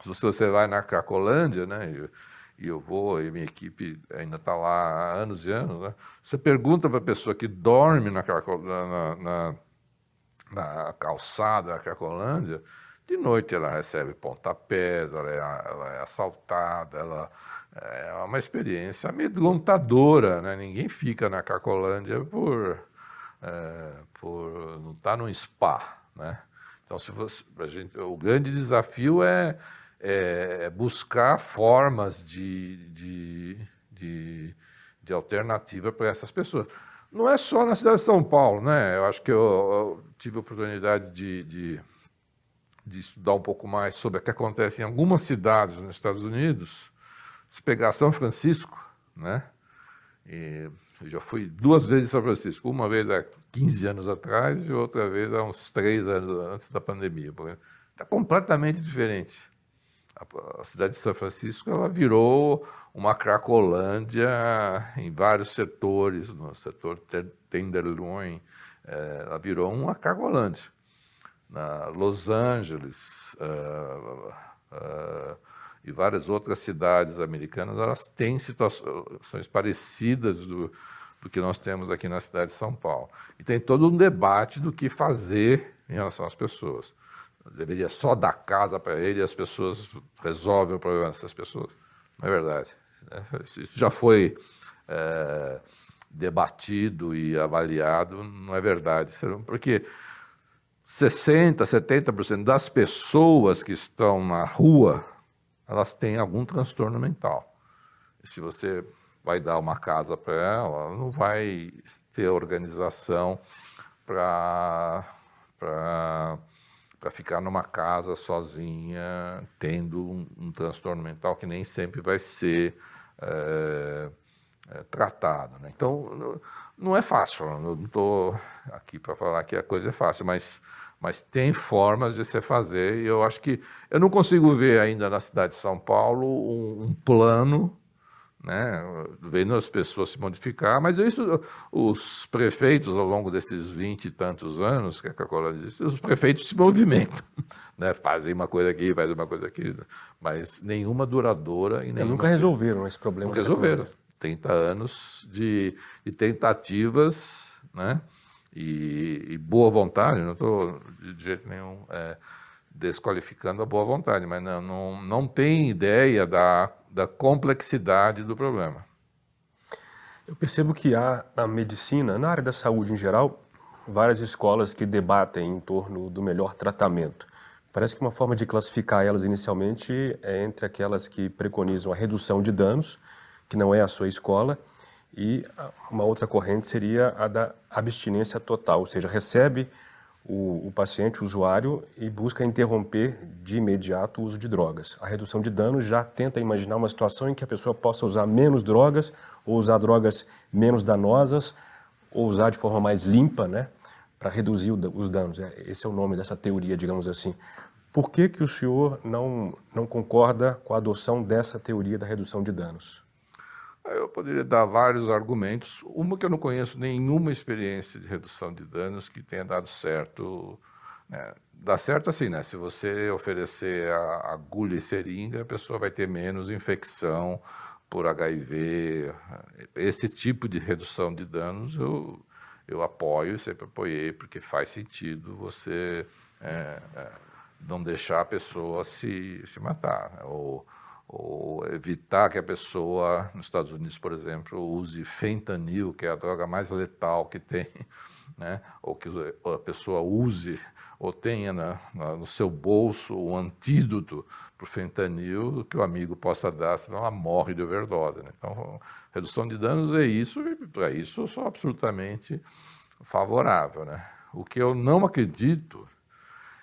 Se você vai na Cracolândia, né? E, e eu vou, e minha equipe ainda está lá há anos e anos, né? Você pergunta para a pessoa que dorme na, na, na na calçada da Cracolândia, de noite ela recebe pontapés, ela é, ela é assaltada, ela é uma experiência amedrontadora, né? Ninguém fica na Cracolândia por, é, por não estar tá num spa, né? Então, se você, a gente, o grande desafio é, é, é buscar formas de, de, de, de alternativa para essas pessoas não é só na cidade de São Paulo, né? Eu acho que eu, eu tive a oportunidade de, de, de, estudar um pouco mais sobre o que acontece em algumas cidades nos Estados Unidos. Se pegar São Francisco, né? E eu já fui duas vezes em São Francisco, uma vez há 15 anos atrás e outra vez há uns três anos antes da pandemia. Está completamente diferente a, cidade de São Francisco ela virou uma cracolândia em vários setores, no setor Tenderloin, é, ela virou uma cracolândia. Na Los Angeles uh, uh, e várias outras cidades americanas, elas têm situações parecidas do, do que nós temos aqui na cidade de São Paulo. E tem todo um debate do que fazer em relação às pessoas. Deveria só dar casa para ele e as pessoas resolvem o problema dessas pessoas. Não é verdade. Isso já foi é, debatido e avaliado, não é verdade. Porque 60%, 70% das pessoas que estão na rua, elas têm algum transtorno mental. E se você vai dar uma casa para ela, ela não vai ter organização para ficar numa casa sozinha, tendo um, um, transtorno mental que nem sempre vai ser é, é, tratado. Né? Então, não é fácil, não estou aqui para falar que a coisa é fácil, mas, mas tem formas de se fazer e eu acho que eu não consigo ver ainda na cidade de São Paulo um, um plano né, vendo as pessoas se modificar, mas isso os prefeitos ao longo desses vinte e tantos anos que a Coca-Cola disse, os prefeitos se movimentam, né, fazem uma coisa aqui, fazem uma coisa aqui, mas nenhuma duradoura e nenhuma... nunca resolveram esse problema. Nunca resolveram. 30 anos de, de tentativas, né, e, e, boa vontade, não estou de jeito nenhum é, desqualificando a boa vontade, mas não, não, não tem ideia da da complexidade do problema. Eu percebo que há na medicina, na área da saúde em geral, várias escolas que debatem em torno do melhor tratamento. Parece que uma forma de classificar elas inicialmente é entre aquelas que preconizam a redução de danos, que não é a sua escola, e uma outra corrente seria a da abstinência total, ou seja, recebe o, o, paciente, o usuário, e busca interromper de imediato o uso de drogas. A redução de danos já tenta imaginar uma situação em que a pessoa possa usar menos drogas, ou usar drogas menos danosas, ou usar de forma mais limpa, né, para reduzir o, os danos. É, esse é o nome dessa teoria, digamos assim. Por que, que o senhor não, não concorda com a adoção dessa teoria da redução de danos? Eu poderia dar vários argumentos. Uma que eu não conheço nenhuma experiência de redução de danos que tenha dado certo. Né? Dá certo assim, né? Se você oferecer a agulha e seringa, a pessoa vai ter menos infecção por HIV. Esse tipo de redução de danos eu, eu apoio, sempre apoiei, porque faz sentido você é, é, não deixar a pessoa se, se matar. Né? Ou, ou evitar que a pessoa, nos Estados Unidos, por exemplo, use fentanil, que é a droga mais letal que tem, né? ou que a pessoa use ou tenha na, na, no seu bolso um antídoto para o fentanil que o amigo possa dar, senão ela morre de overdose. Né? Então, redução de danos é isso, e para isso eu sou absolutamente favorável. Né? O que eu não acredito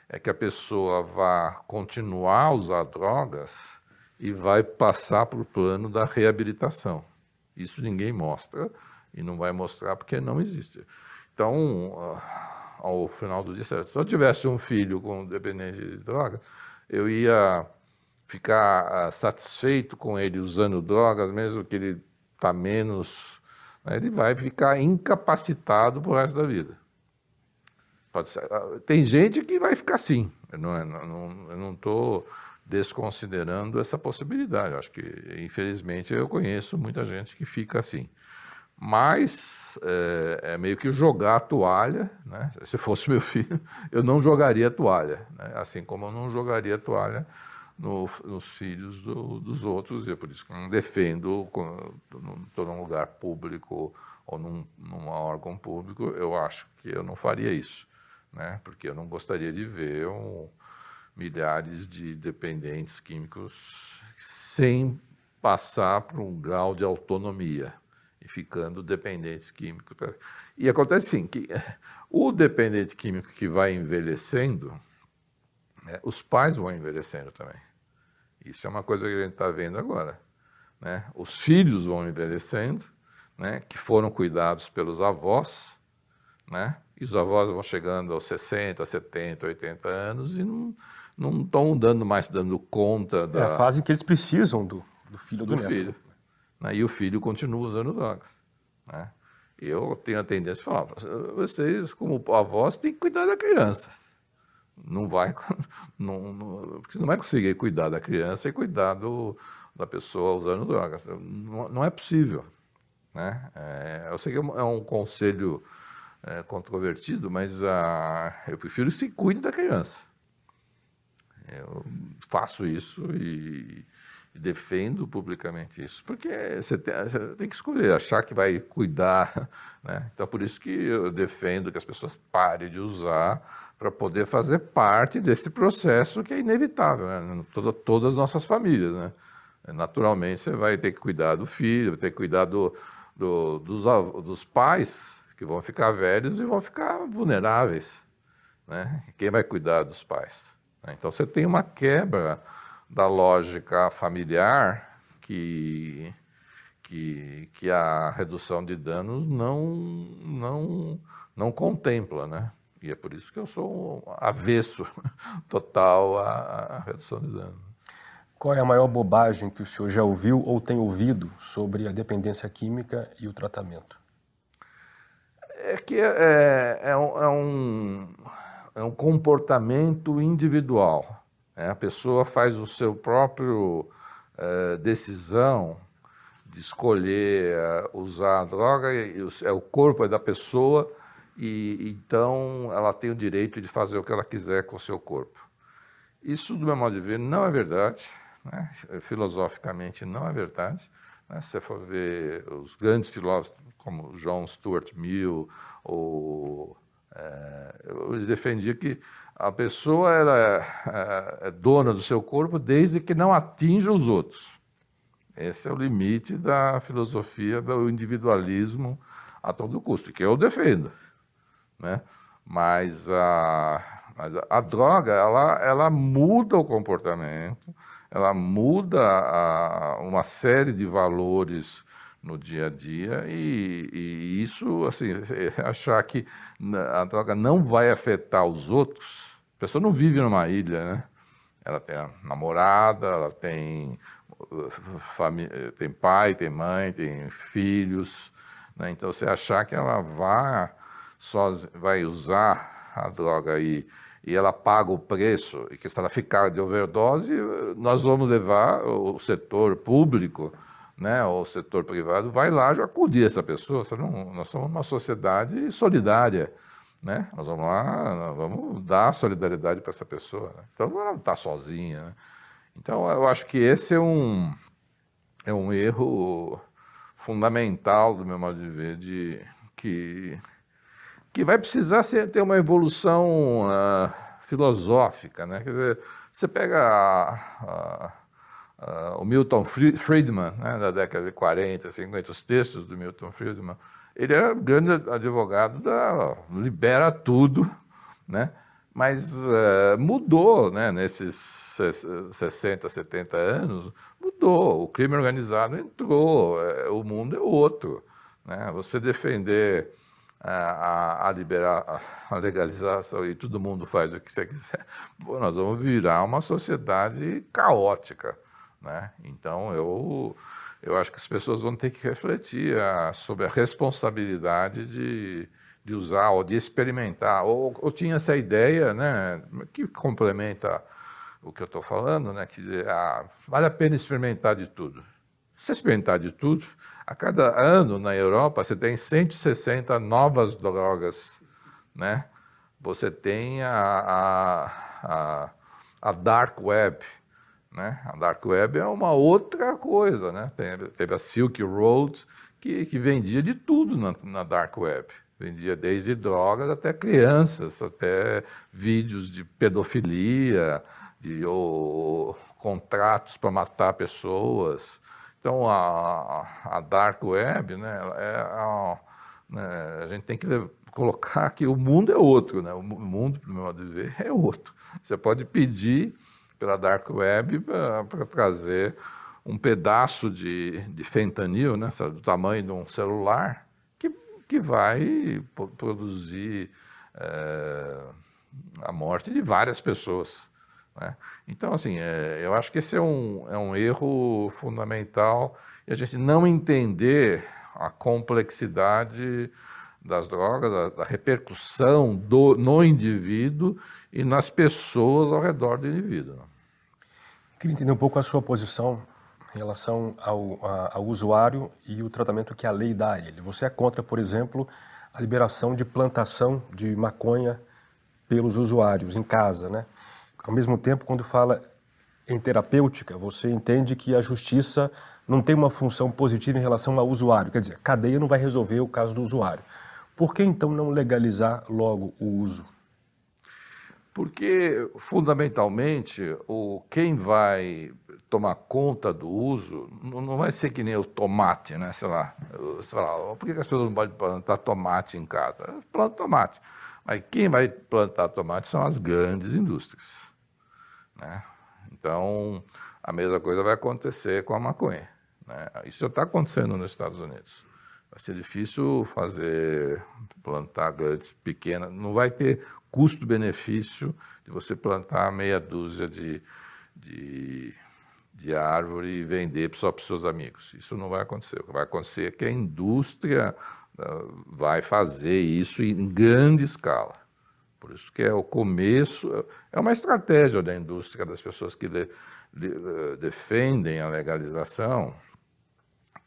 é que a pessoa vá continuar a usar drogas e vai passar para o plano da reabilitação. Isso ninguém mostra e não vai mostrar porque não existe. Então, ah, ao final do dia, se eu tivesse um filho com dependência de droga, eu ia ficar ah, satisfeito com ele usando drogas, mesmo que ele está menos, né, ele vai ficar incapacitado para o resto da vida. Ah, tem gente que vai ficar assim, eu não estou... Não, desconsiderando essa possibilidade. acho que, infelizmente, eu conheço muita gente que fica assim. Mas é, é, meio que jogar a toalha, né? Se fosse meu filho, eu não jogaria a toalha, né? assim como eu não jogaria a toalha no, nos filhos do, dos outros, e é por isso que não defendo, estou num lugar público ou num, num órgão público, eu acho que eu não faria isso, né? porque eu não gostaria de ver um, milhares de dependentes químicos sem passar por um grau de autonomia e ficando dependentes químicos. E acontece sim que o dependente químico que vai envelhecendo, né, os pais vão envelhecendo também. Isso é uma coisa que a gente está vendo agora. Né? Os filhos vão envelhecendo, né, que foram cuidados pelos avós, né? e os avós vão chegando aos 60, 70, 80 anos e não, não estão dando mais dando conta da. É a fase que eles precisam do, do filho do, do filho. Né? E o filho continua usando drogas. Né? Eu tenho a tendência a falar, vocês, como avós, têm que cuidar da criança. Não vai, não, não, porque não vai conseguir cuidar da criança e cuidar do, da pessoa usando drogas. Não, não é possível. Né? É, eu sei que é um, é um conselho é, controvertido, mas a, eu prefiro que se cuide da criança. Eu faço isso e, e defendo publicamente isso, porque você tem, você tem, que escolher, achar que vai cuidar. Né? Então, por isso que eu defendo que as pessoas parem de usar para poder fazer parte desse processo que é inevitável, né? Toda, todas as nossas famílias. Né? Naturalmente, você vai ter que cuidar do filho, vai ter que cuidar do, do, dos, dos pais, que vão ficar velhos e vão ficar vulneráveis. Né? Quem vai cuidar dos pais? Né? Então você tem uma quebra da lógica familiar que, que, que a redução de danos não, não, não contempla, né? E é por isso que eu sou avesso total à, à redução de danos. Qual é a maior bobagem que o senhor já ouviu ou tem ouvido sobre a dependência química e o tratamento? É que é, é, um, é um é um comportamento individual. Né? A pessoa faz o seu próprio é, decisão de escolher é, usar a droga, e, é o corpo é da pessoa e então ela tem o direito de fazer o que ela quiser com o seu corpo. Isso, do meu modo de ver, não é verdade. Né? Filosoficamente, não é verdade. Né? Se você for ver os grandes filósofos como John Stuart Mill ou é, eu defendia que a pessoa era é, é, dona do seu corpo desde que não atinja os outros. Esse é o limite da filosofia do individualismo a todo custo, que eu defendo. Né? Mas, a, mas a, a droga, ela, ela muda o comportamento, ela muda a, uma série de valores no dia a dia e, e, isso, assim, achar que a droga não vai afetar os outros, a pessoa não vive numa ilha, né? Ela tem namorada, ela tem uh, tem pai, tem mãe, tem filhos, né? Então você achar que ela vai, vai usar a droga e, e ela paga o preço e que se ela ficar de overdose, nós vamos levar o setor público né, o setor privado vai lá acudir essa pessoa. Não, nós somos uma sociedade solidária. Né? Nós vamos lá, nós vamos dar solidariedade para essa pessoa. Né? Então ela não está sozinha. Né? Então eu acho que esse é um, é um erro fundamental do meu modo de ver, de, que, que vai precisar ser, ter uma evolução uh, filosófica. Né? Quer dizer, você pega a, a Uh, o Milton Friedman, né, da década de 40, 50, os textos do Milton Friedman, ele era grande advogado da libera tudo, né? mas uh, mudou né, nesses 60, 70 anos, mudou, o crime organizado entrou, é, o mundo é outro. Né? Você defender a, a, liberar, a legalização e todo mundo faz o que você quiser, nós vamos virar uma sociedade caótica. Né? Então, eu, eu acho que as pessoas vão ter que refletir a, ah, sobre a responsabilidade de, de usar ou de experimentar. Ou, ou tinha essa ideia, né, que complementa o que eu estou falando, né, que ah, vale a pena experimentar de tudo. Se experimentar de tudo, a cada ano na Europa você tem 160 novas drogas, né? Você tem a, a, a, a dark web, né? A Dark Web é uma outra coisa. Né? Teve, a Silk Road, que, que vendia de tudo na, na Dark Web. Vendia desde drogas até crianças, até vídeos de pedofilia, de ou, contratos para matar pessoas. Então, a, a Dark Web, né, é a, né, a gente tem que colocar que o mundo é outro, né? o mundo, do meu modo de ver, é outro. Você pode pedir pela Dark Web para trazer um pedaço de, de fentanil, né, do tamanho de um celular, que, que vai produzir é, a morte de várias pessoas. Né? Então, assim, é, eu acho que esse é um, é um erro fundamental e a gente não entender a complexidade das drogas, da, repercussão do, no indivíduo e nas pessoas ao redor do indivíduo. Queria entender um pouco a sua posição em relação ao, a, ao usuário e o tratamento que a lei dá a ele. Você é contra, por exemplo, a liberação de plantação de maconha pelos usuários em casa, né? ao mesmo tempo, quando fala em terapêutica, você entende que a justiça não tem uma função positiva em relação ao usuário, quer dizer, a cadeia não vai resolver o caso do usuário. Por que então não legalizar logo o uso? Porque, fundamentalmente, o, quem vai tomar conta do uso não vai ser que nem o tomate, né? Sei lá, sei lá por que as pessoas não podem plantar tomate em casa? Elas plantam tomate. Mas quem vai plantar tomate são as grandes indústrias. Né? Então, a mesma coisa vai acontecer com a maconha. Né? Isso está acontecendo nos Estados Unidos. Vai ser difícil fazer, plantar grandes, pequenas. Não vai ter custo-benefício de você plantar meia dúzia de, de, de árvore e vender só para os seus amigos. Isso não vai acontecer. O que vai acontecer é que a indústria uh, vai fazer isso em grande escala. Por isso que é o começo, é uma estratégia da indústria, das pessoas que de, de, uh, defendem a legalização,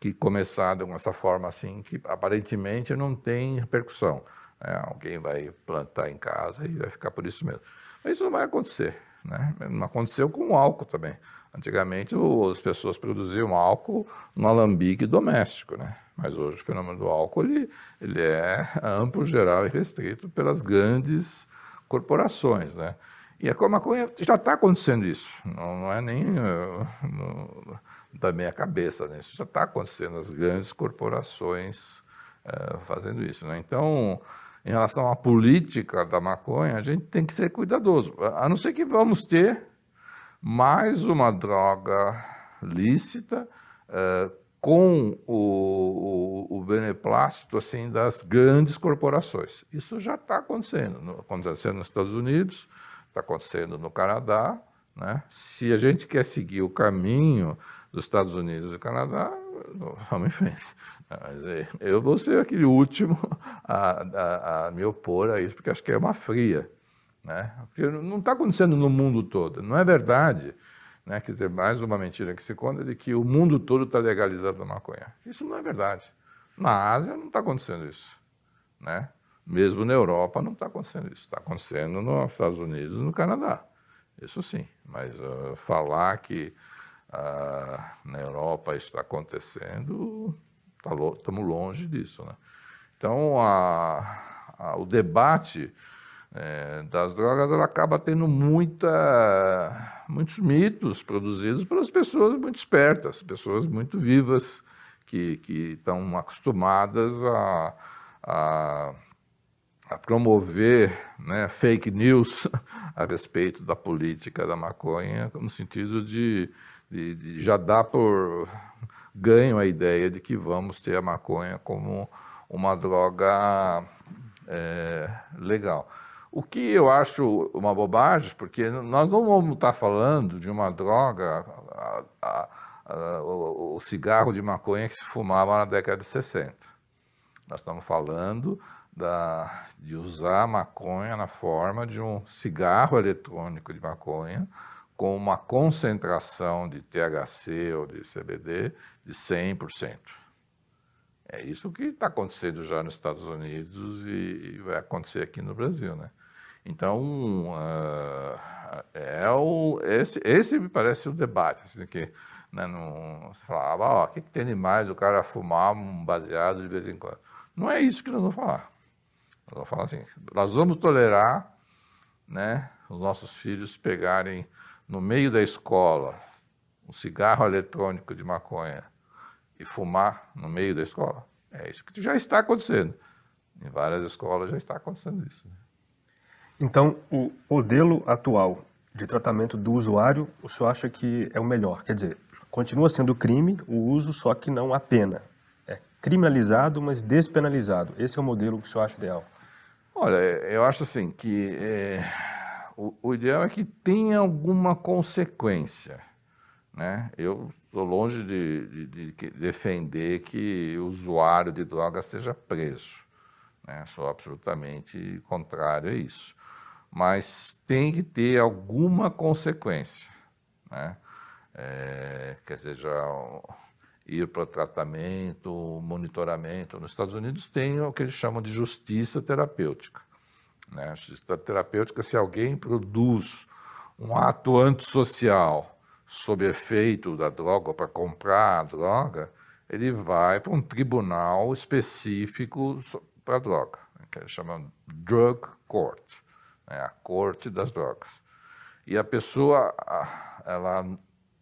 que começar de uma forma assim, que aparentemente não tem repercussão. Né? Alguém vai plantar em casa e vai ficar por isso mesmo. Mas isso não vai acontecer. Né? Não aconteceu com o álcool também. Antigamente as pessoas produziam álcool no alambique doméstico, né? mas hoje o fenômeno do álcool ele, ele é amplo, geral e restrito pelas grandes corporações. Né? E a maconha já está acontecendo isso, não, não é nem no, da minha cabeça, né? isso já está acontecendo, as grandes corporações uh, fazendo isso. Né? Então, em relação à política da maconha, a gente tem que ser cuidadoso, a não ser que vamos ter mais uma droga lícita uh, com o, o, o, beneplácito assim, das grandes corporações. Isso já está acontecendo, acontecendo nos Estados Unidos, está acontecendo no Canadá. Né? Se a gente quer seguir o caminho dos Estados Unidos e do Canadá, vamos em frente. É, eu vou ser aquele último a, a, a, me opor a isso, porque acho que é uma fria. Né? Porque não está acontecendo no mundo todo. Não é verdade. Né? Quer dizer, mais uma mentira que se conta de que o mundo todo está legalizando a maconha. Isso não é verdade. Na Ásia não está acontecendo isso. Né? Mesmo na Europa não está acontecendo isso. Está acontecendo nos Estados Unidos e no Canadá. Isso sim. Mas uh, falar que uh, na Europa está acontecendo estamos longe disso. Né? Então, a, a, o debate é, das drogas ela acaba tendo muita, muitos mitos produzidos pelas pessoas muito espertas, pessoas muito vivas, que, que estão acostumadas a, a, a promover né, fake news a respeito da política da maconha, no sentido de, de, de já dar por ganham a ideia de que vamos ter a maconha como uma droga é, legal. O que eu acho uma bobagem, porque nós não vamos estar falando de uma droga, a, a, a, o, cigarro de maconha que se fumava na década de 60. Nós estamos falando da, de usar a maconha na forma de um cigarro eletrônico de maconha, com uma concentração de THC ou de CBD de 100%. É isso que está acontecendo já nos Estados Unidos e, vai acontecer aqui no Brasil, né? Então, uh, é o, esse, esse me parece o debate, assim, que né, não, você falava, o que, que tem de mais o cara fumar um baseado de vez em quando? Não é isso que nós vamos falar. Nós vamos falar assim, nós vamos tolerar né, os nossos filhos pegarem no meio da escola um cigarro eletrônico de maconha e fumar no meio da escola. É isso que já está acontecendo. Em várias escolas já está acontecendo isso. Né? Então, o modelo atual de tratamento do usuário, o senhor acha que é o melhor? Quer dizer, continua sendo crime o uso, só que não a pena. É criminalizado, mas despenalizado. Esse é o modelo que o senhor acha ideal? Olha, eu acho assim que é, o, o ideal é que tenha alguma consequência. Né? Eu estou longe de, de, de, defender que o usuário de drogas seja preso. Né? Sou absolutamente contrário a isso. Mas tem que ter alguma consequência. Né? É, quer seja, ir para tratamento, monitoramento. Nos Estados Unidos tem o que eles chamam de justiça terapêutica. Né? Justiça terapêutica, se alguém produz um ato antissocial sob efeito da droga, para comprar a droga, ele vai para um tribunal específico para droga, que eles chamam Drug Court, né, a corte das drogas. E a pessoa, ela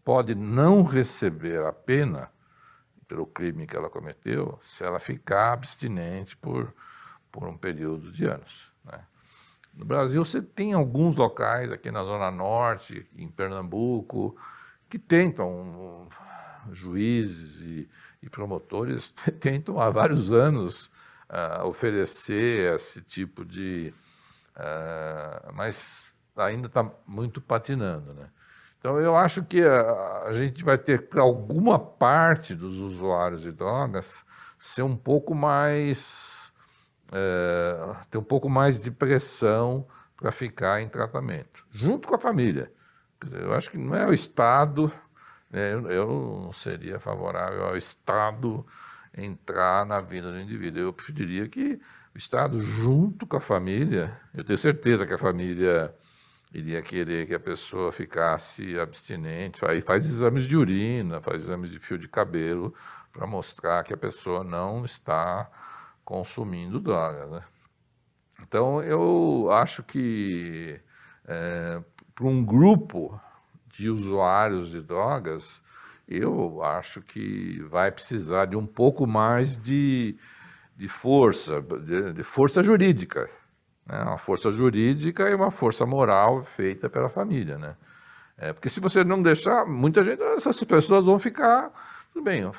pode não receber a pena pelo crime que ela cometeu se ela ficar abstinente por, por um período de anos. Né? No Brasil, você tem alguns locais aqui na Zona Norte, em Pernambuco, que tentam, juízes e, e promotores tentam há vários anos uh, oferecer esse tipo de. Uh, mas ainda está muito patinando. Né? Então, eu acho que a, a gente vai ter alguma parte dos usuários de drogas ser um pouco mais é, ter um pouco mais de pressão para ficar em tratamento, junto com a família. Eu acho que não é o Estado, né, eu, eu não seria favorável ao Estado entrar na vida do indivíduo. Eu preferiria que o Estado, junto com a família, eu tenho certeza que a família iria querer que a pessoa ficasse abstinente, aí faz exames de urina, faz exames de fio de cabelo, para mostrar que a pessoa não está consumindo drogas. Né? Então, eu acho que é, para um grupo de usuários de drogas, eu acho que vai precisar de um pouco mais de, de força, de, de força jurídica. Né? Uma força jurídica e uma força moral feita pela família. Né? É, porque se você não deixar, muita gente, essas pessoas vão ficar, tudo bem, uh,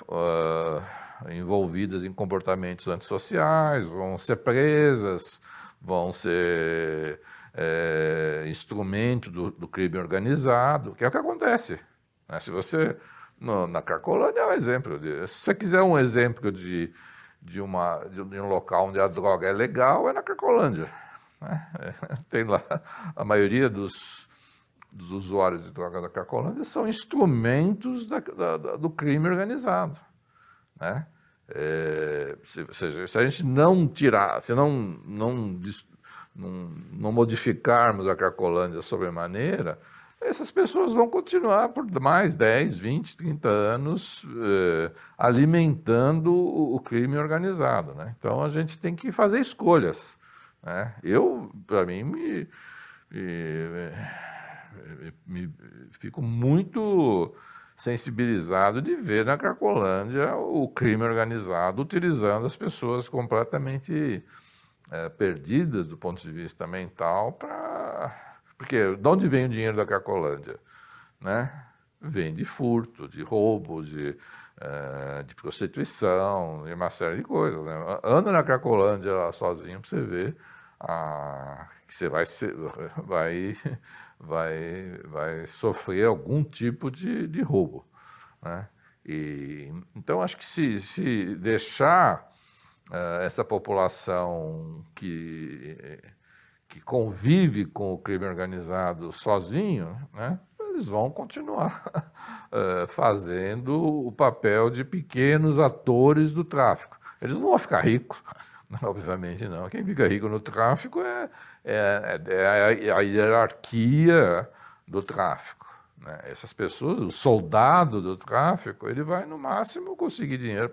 envolvidas em comportamentos antissociais, vão ser presas, vão ser é, instrumento do, do, crime organizado, que é o que acontece. Né? Se você, no, na Cracolândia é um exemplo. De, se você quiser um exemplo de, de, uma, de um local onde a droga é legal, é na Cracolândia. Né? É, tem lá, a maioria dos, dos usuários de droga da Cracolândia são instrumentos da, da, do crime organizado. Né? É, se, se a gente não tirar, se não, não, não, não modificarmos a Cracolândia sobremaneira, essas pessoas vão continuar por mais 10, 20, 30 anos eh, alimentando o, o, crime organizado. Né? Então a gente tem que fazer escolhas. Né? Eu, para mim, me, me, me, me, fico muito sensibilizado de ver na Cracolândia o crime organizado utilizando as pessoas completamente é, perdidas do ponto de vista mental para... Porque de onde vem o dinheiro da Cracolândia? Né? Vem de furto, de roubo, de, é, de prostituição, e uma série de coisas. Né? Anda na Cracolândia sozinho para você ver a, que você vai, vai vai, vai sofrer algum tipo de, de roubo. Né? E, então, acho que se, se deixar uh, essa população que, que convive com o crime organizado sozinho, né, eles vão continuar uh, fazendo o papel de pequenos atores do tráfico. Eles não vão ficar ricos, obviamente não. Quem fica rico no tráfico é, é, é, é a hierarquia do tráfico. Né? Essas pessoas, o soldado do tráfico, ele vai no máximo conseguir dinheiro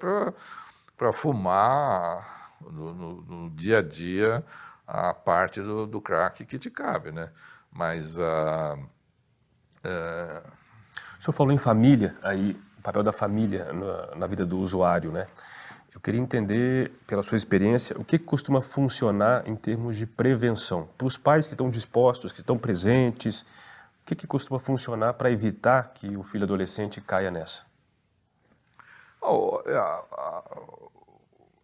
para fumar no, no, no, dia a dia a parte do, do crack que te cabe, né? Mas uh, uh... o senhor falou em família, aí o papel da família na, na vida do usuário, né? Queria entender, pela sua experiência, o que costuma funcionar em termos de prevenção. Para os pais que estão dispostos, que estão presentes, o que, que costuma funcionar para evitar que o filho adolescente caia nessa? Oh,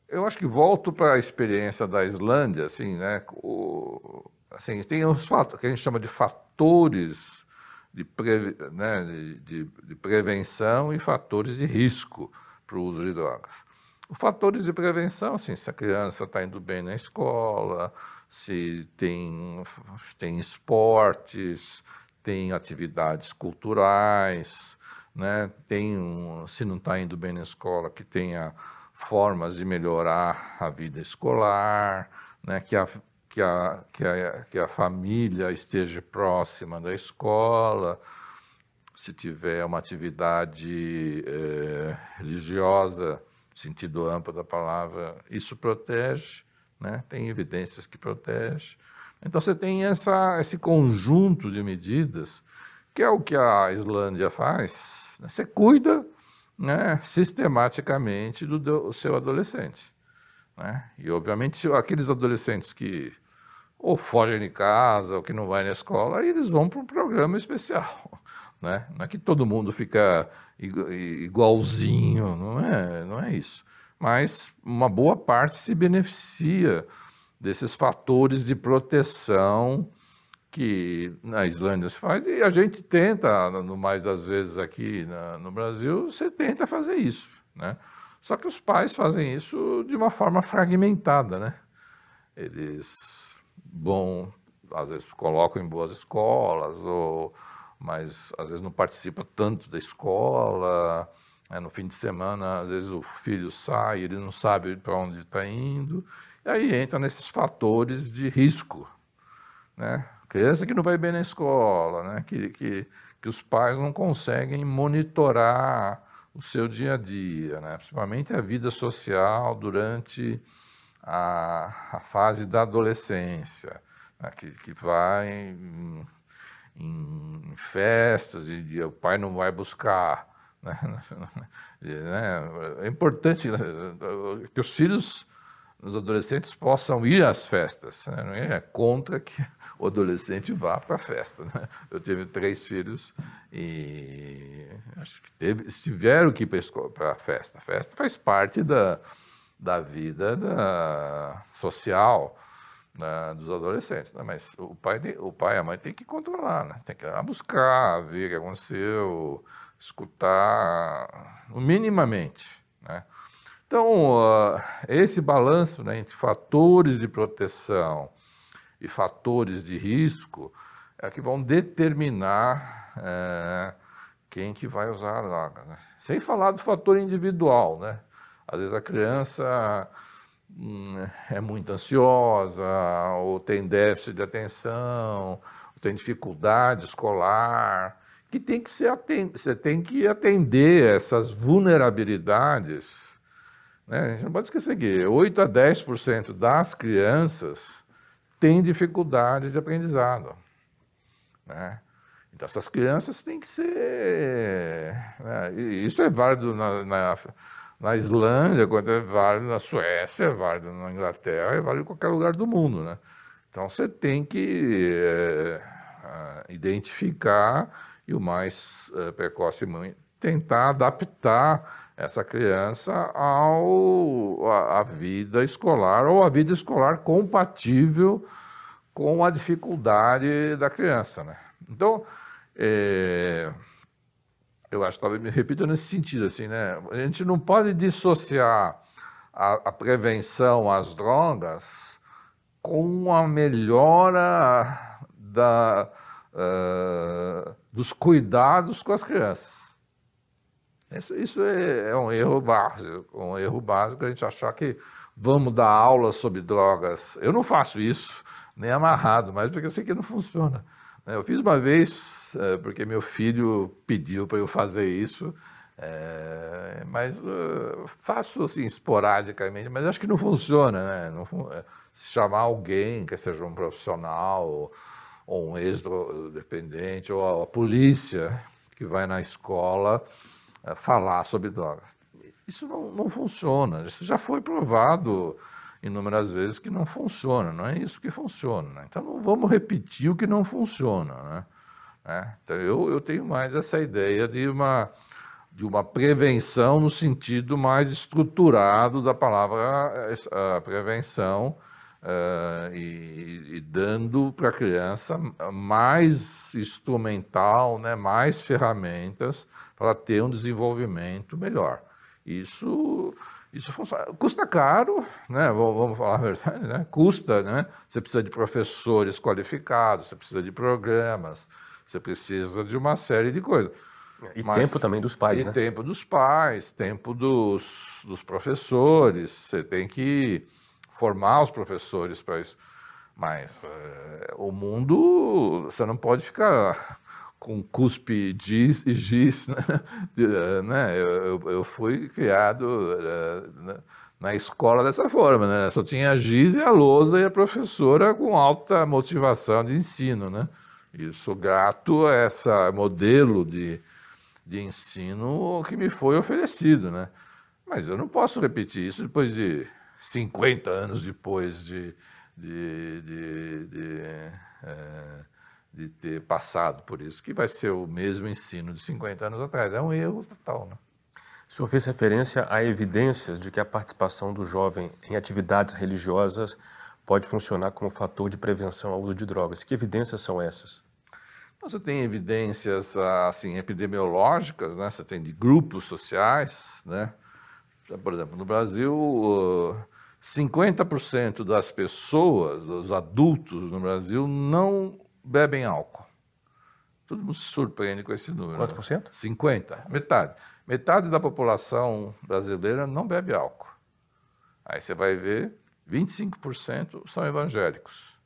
eu acho que volto para a experiência da Islândia, assim, né? O, assim, tem uns fatos que a gente chama de fatores de, pre, né, de, de, de prevenção e fatores de risco para o uso de drogas. Fatores de prevenção, assim, se a criança está indo bem na escola, se tem, tem esportes, tem atividades culturais, né? tem um, se não está indo bem na escola, que tenha formas de melhorar a vida escolar, né? que, a, que a, que, a, que a família esteja próxima da escola, se tiver uma atividade é, religiosa, sentido amplo da palavra, isso protege, né? tem evidências que protege. Então você tem essa, esse conjunto de medidas, que é o que a Islândia faz. Né? Você cuida né, sistematicamente do, do seu adolescente. Né? E, obviamente, aqueles adolescentes que ou fogem de casa ou que não vai na escola, eles vão para um programa especial. Né? Não é que todo mundo fica igualzinho, não é, não é isso. Mas uma boa parte se beneficia desses fatores de proteção que na Islândia se faz, e a gente tenta, no mais das vezes aqui na, no Brasil, você tenta fazer isso, né? Só que os pais fazem isso de uma forma fragmentada, né? Eles vão, às vezes colocam em boas escolas, ou, mas às vezes não participa tanto da escola. Né? No fim de semana, às vezes o filho sai, ele não sabe para onde está indo. E aí entra nesses fatores de risco, né? Criança que não vai bem na escola, né? que, que, que os pais não conseguem monitorar o seu dia a dia, né? principalmente a vida social durante a, a fase da adolescência, né? que, que vai em, festas e, e, o pai não vai buscar. Né? né? É importante né? que os filhos, os adolescentes, possam ir às festas. Né? Não é contra que o adolescente vá para a festa. Né? Eu tive três filhos e acho que teve, tiveram que ir para a festa. A festa faz parte da, da vida da, social né, dos adolescentes, né? mas o pai, o pai e a mãe tem que controlar, né? tem que ir lá buscar, ver o que aconteceu, escutar minimamente. Né? Então, uh, esse balanço né, entre fatores de proteção e fatores de risco é que vão determinar é, quem que vai usar a droga. Né? Sem falar do fator individual, né? Às vezes a criança é muito ansiosa, ou tem déficit de atenção, ou tem dificuldade escolar, que tem que ser você tem que atender essas vulnerabilidades. Né? A gente não pode esquecer que 8 a 10% das crianças têm dificuldades de aprendizado. Né? Então, essas crianças têm que ser. Né? isso é válido na, na, na, Islândia, é válido na Suécia, é válido na Inglaterra, é válido em qualquer lugar do mundo. Né? Então, você tem que é, identificar e o mais é, precocemente tentar adaptar essa criança ao, a, vida escolar ou a vida escolar compatível com a dificuldade da criança. Né? Então, é, eu acho talvez me repita nesse sentido, assim, né? A gente não pode dissociar a, a prevenção às drogas com a melhora da, uh, dos cuidados com as crianças. Isso, isso é, é, um erro básico, um erro básico a gente achar que vamos dar aula sobre drogas. Eu não faço isso, nem amarrado, mas porque eu sei que não funciona. Né? Eu fiz uma vez, porque meu filho pediu para eu fazer isso, é, mas uh, faço assim esporadicamente, mas acho que não funciona, né? Não, se chamar alguém que seja um profissional ou um ex-dependente ou a polícia que vai na escola eh, falar sobre drogas. Isso não, não funciona. Isso já foi provado inúmeras vezes que não funciona. Não é isso que funciona. Né? Então não vamos repetir o que não funciona. Né? É, então eu, eu tenho mais essa ideia de uma, de uma prevenção no sentido mais estruturado da palavra a prevenção uh, e, e, dando para a criança mais instrumental, né, mais ferramentas para ter um desenvolvimento melhor. Isso, isso funciona. Custa caro, né? vamos falar a verdade, né? custa, né? você precisa de professores qualificados, você precisa de programas, você precisa de uma série de coisas. E Mas, tempo também dos pais, e né? tempo dos pais, tempo dos, dos professores, você tem que formar os professores para isso. Mas é, o mundo, você não pode ficar com cuspe giz e giz, né? Eh, né? Eu, eu, fui criado uh, na escola dessa forma, né? Só tinha a giz e a lousa e a professora com alta motivação de ensino, né? E sou grato a esse modelo de, de ensino que me foi oferecido, né? Mas eu não posso repetir isso depois de 50 anos depois de, de, de, de, é, de ter passado por isso, que vai ser o mesmo ensino de 50 anos atrás. É um erro total, né? O senhor fez referência a evidências de que a participação do jovem em atividades religiosas pode funcionar como fator de prevenção ao uso de drogas. Que evidências são essas? Você tem evidências assim epidemiológicas, né? Você tem de grupos sociais, né? Por exemplo, no Brasil, 50% das pessoas, dos adultos no Brasil, não bebem álcool. Todo mundo se surpreende com esse número. Quanto por cento? 50, metade. Metade da população brasileira não bebe álcool. Aí você vai ver, 25% são evangélicos.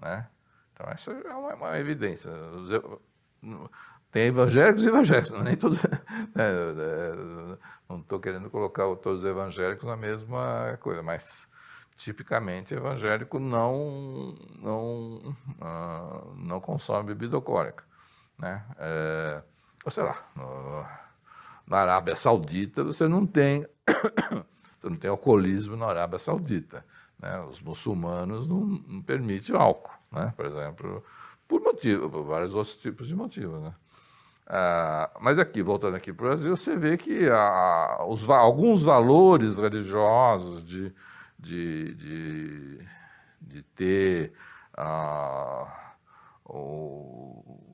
Né? Então, essa é uma, uma evidência. Tem evangélicos e evangélicos, nem todo. É, é, não estou querendo colocar todos os evangélicos na mesma coisa, mas tipicamente evangélico não não uh, não consome bebida alcoólica, né? É, ou sei lá, no, na Arábia Saudita você não tem você não tem alcoolismo na Arábia Saudita, né? Os muçulmanos não, não permitem álcool, né? Por exemplo, por motivo, por vários outros tipos de motivos, né? Ah, mas aqui, voltando aqui para o Brasil, você vê que os, alguns valores religiosos de, de, de, de ter ah, o,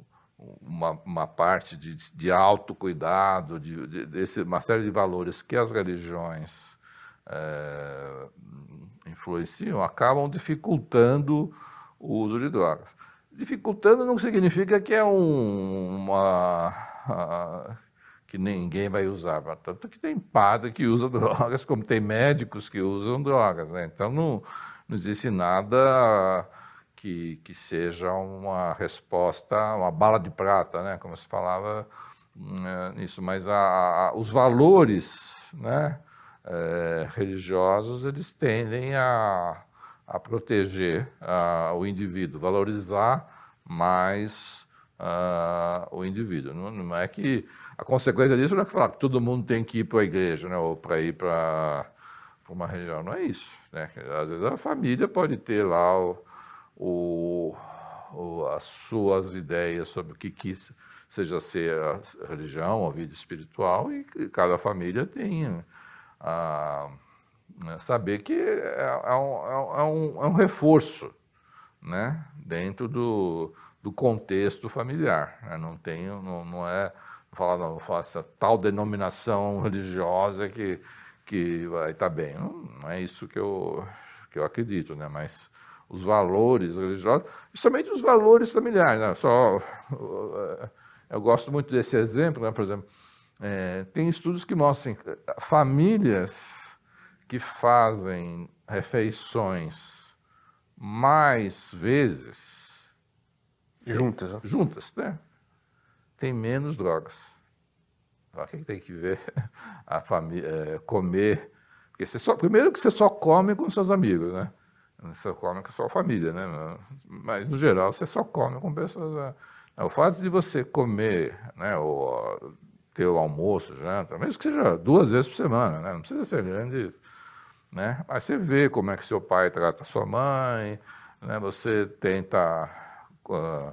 uma, uma parte de, de autocuidado, de, de, desse, uma série de valores que as religiões é, influenciam, acabam dificultando o uso de drogas. Dificultando não significa que é um, uma. que ninguém vai usar. Tanto que tem padre que usa drogas, como tem médicos que usam drogas. Né? Então não, não existe nada que, que seja uma resposta, uma bala de prata, né? como se falava né, nisso. Mas a, a, os valores né, é, religiosos eles tendem a, a proteger a, o indivíduo, valorizar mais o indivíduo. Não, não, é que a consequência disso não é falar que todo mundo tem que ir para a igreja né, ou para ir para uma religião. Não é isso. Né? Às vezes a família pode ter lá o, o, o, as suas ideias sobre o que, que seja ser a religião, a vida espiritual, e cada família tem a, né, saber que é, é, um, é, um, é um reforço né, dentro do, do contexto familiar. Né? Não, tem, não, não é falar, não, tal denominação religiosa que, que vai estar tá bem. Não, não, é isso que eu, que eu acredito, né? mas os valores religiosos, principalmente os valores familiares. Né? Só, eu gosto muito desse exemplo, né? por exemplo, é, tem estudos que mostram que famílias que fazem refeições mais vezes juntas, né? juntas, né? Tem menos drogas. O que tem que ver a família é, comer? Porque você só, primeiro que você só come com seus amigos, né? Você come com a sua família, né? Mas, no geral, você só come com pessoas... É, o fato de você comer, né, ou ter o almoço, janta, mesmo que seja duas vezes por semana, né? Não precisa ser grande, né? Mas você vê como é que seu pai trata sua mãe, né? Você tenta uh,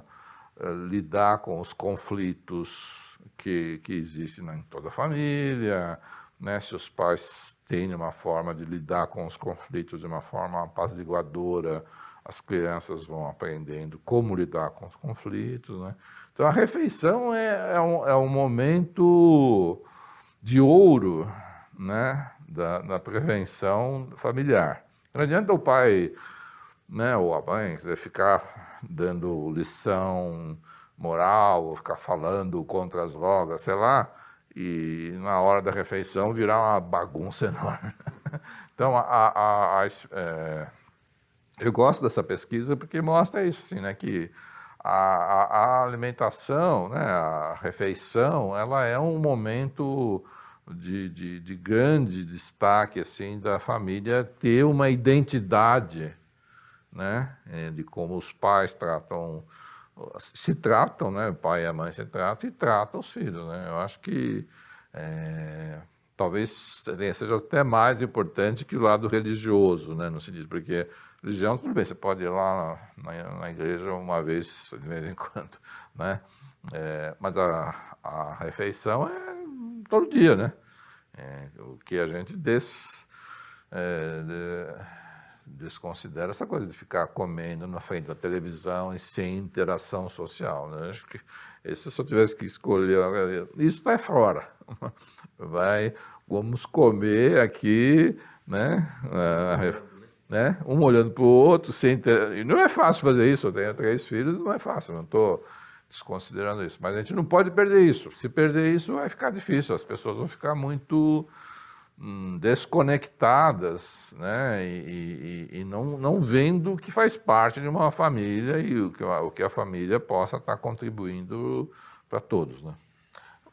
lidar com os conflitos que, que existem em toda a família, né? Se os pais têm uma forma de lidar com os conflitos de uma forma apaziguadora, as crianças vão aprendendo como lidar com os conflitos. Né? Então, a refeição é, é, um, é um momento de ouro né? da, da prevenção familiar. Não adianta o pai né, ou a mãe ficar dando lição moral, ou ficar falando contra as drogas, sei lá, e na hora da refeição virar uma bagunça enorme. Então, a, a, a, é, Eu gosto dessa pesquisa porque mostra isso, assim, né, que a, a, a alimentação, né, a refeição, ela é um momento de, de, de, grande destaque assim da família ter uma identidade, né, é, de como os pais tratam, se tratam, né, o pai e a mãe se tratam e tratam os filhos, né. Eu acho que é, talvez seja até mais importante que o lado religioso, né, no sentido porque religião tudo bem, você pode ir lá na, na, igreja uma vez de vez em quando, né, é, mas a, a refeição é todo dia, né? É, o que a gente des, é, de, desconsidera essa coisa de ficar comendo na frente da televisão e sem interação social. Né? Acho que se eu tivesse que escolher, isso está fora. Vai, vamos comer aqui, né? Né? Um olhando para o outro, sem não é fácil fazer isso. Eu tenho três filhos, não é fácil. Não estou desconsiderando isso. Mas a gente não pode perder isso. Se perder isso, vai ficar difícil. As pessoas vão ficar muito hum, desconectadas, né? E, e, e, não, não vendo que faz parte de uma família e o que, o que a família possa estar contribuindo para todos, né?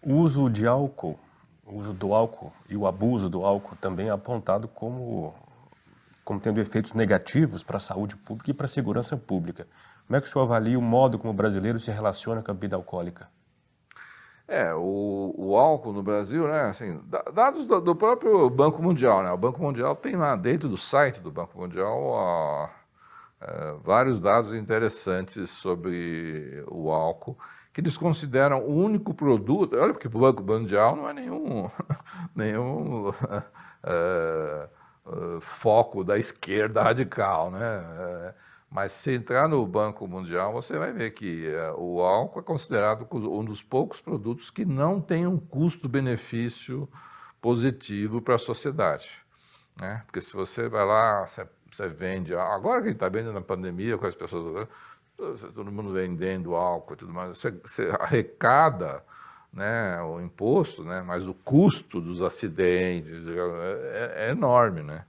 O uso de álcool, o uso do álcool e o abuso do álcool também é apontado como, como tendo efeitos negativos para a saúde pública e para a segurança pública. Como é que o senhor avalia o modo como o brasileiro se relaciona com a bebida alcoólica? É, o, o álcool no Brasil, né, assim, dados do, do, próprio Banco Mundial, né, o Banco Mundial tem lá dentro do site do Banco Mundial é, vários dados interessantes sobre o álcool, que eles consideram o único produto, olha porque o Banco Mundial não é nenhum, nenhum é, é, foco da esquerda radical, né, mas se entrar no Banco Mundial, você vai ver que uh, o álcool é considerado um dos poucos produtos que não tem um custo-benefício positivo para a sociedade. Né? Porque se você vai lá, você, vende, agora que está vendo na pandemia com as pessoas, todo mundo vendendo álcool e tudo mais, você, você arrecada né, o imposto, né, mas o custo dos acidentes é, é, enorme, né?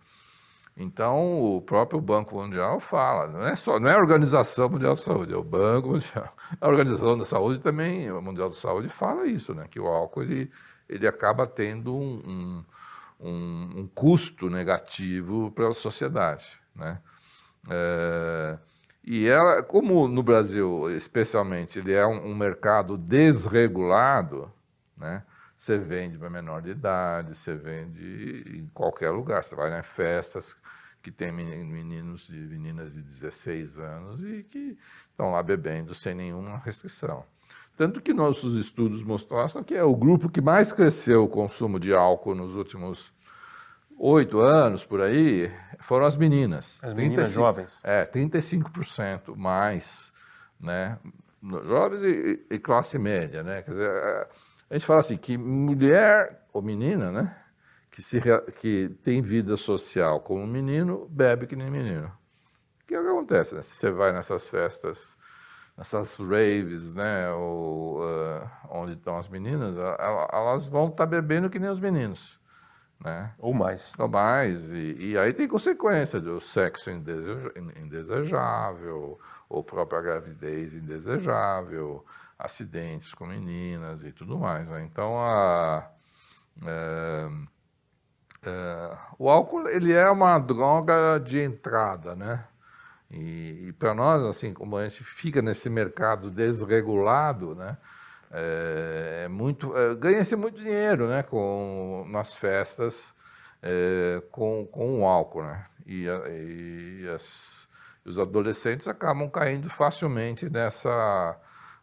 Então, o próprio Banco Mundial fala, não é só, não é a Organização Mundial de Saúde, é o Banco Mundial. A Organização da Saúde também, o Mundial de Saúde fala isso, né, que o álcool ele, ele acaba tendo um, um, um custo negativo para a sociedade, né? É, e ela, como no Brasil, especialmente, ele é um, um mercado desregulado, né? Você vende para menor de idade, você vende em qualquer lugar. Você vai em festas que tem meninos e meninas de 16 anos e que estão lá bebendo sem nenhuma restrição. Tanto que nossos estudos mostram que é o grupo que mais cresceu o consumo de álcool nos últimos oito anos, por aí, foram as meninas. As meninas 35, jovens. É, 35% mais, né? Jovens e, e, classe média, né? Quer dizer, a gente fala assim, que mulher ou menina, né? Que, se, que tem vida social como menino, bebe que nem menino. O que, é que acontece, né? Se você vai nessas festas, nessas raves, né? Ou, uh, onde estão as meninas, elas vão estar tá bebendo que nem os meninos. Né? Ou mais. Ou mais. E, e aí tem consequência do sexo indesejável, ou própria gravidez indesejável, acidentes com meninas e tudo mais. Né? Então, a, é, é, o álcool ele é uma droga de entrada, né? E, e para nós, assim, como a gente fica nesse mercado desregulado, né? É, é muito é, ganha-se muito dinheiro, né? Com nas festas é, com, com o álcool, né? E, e as, os adolescentes acabam caindo facilmente nessa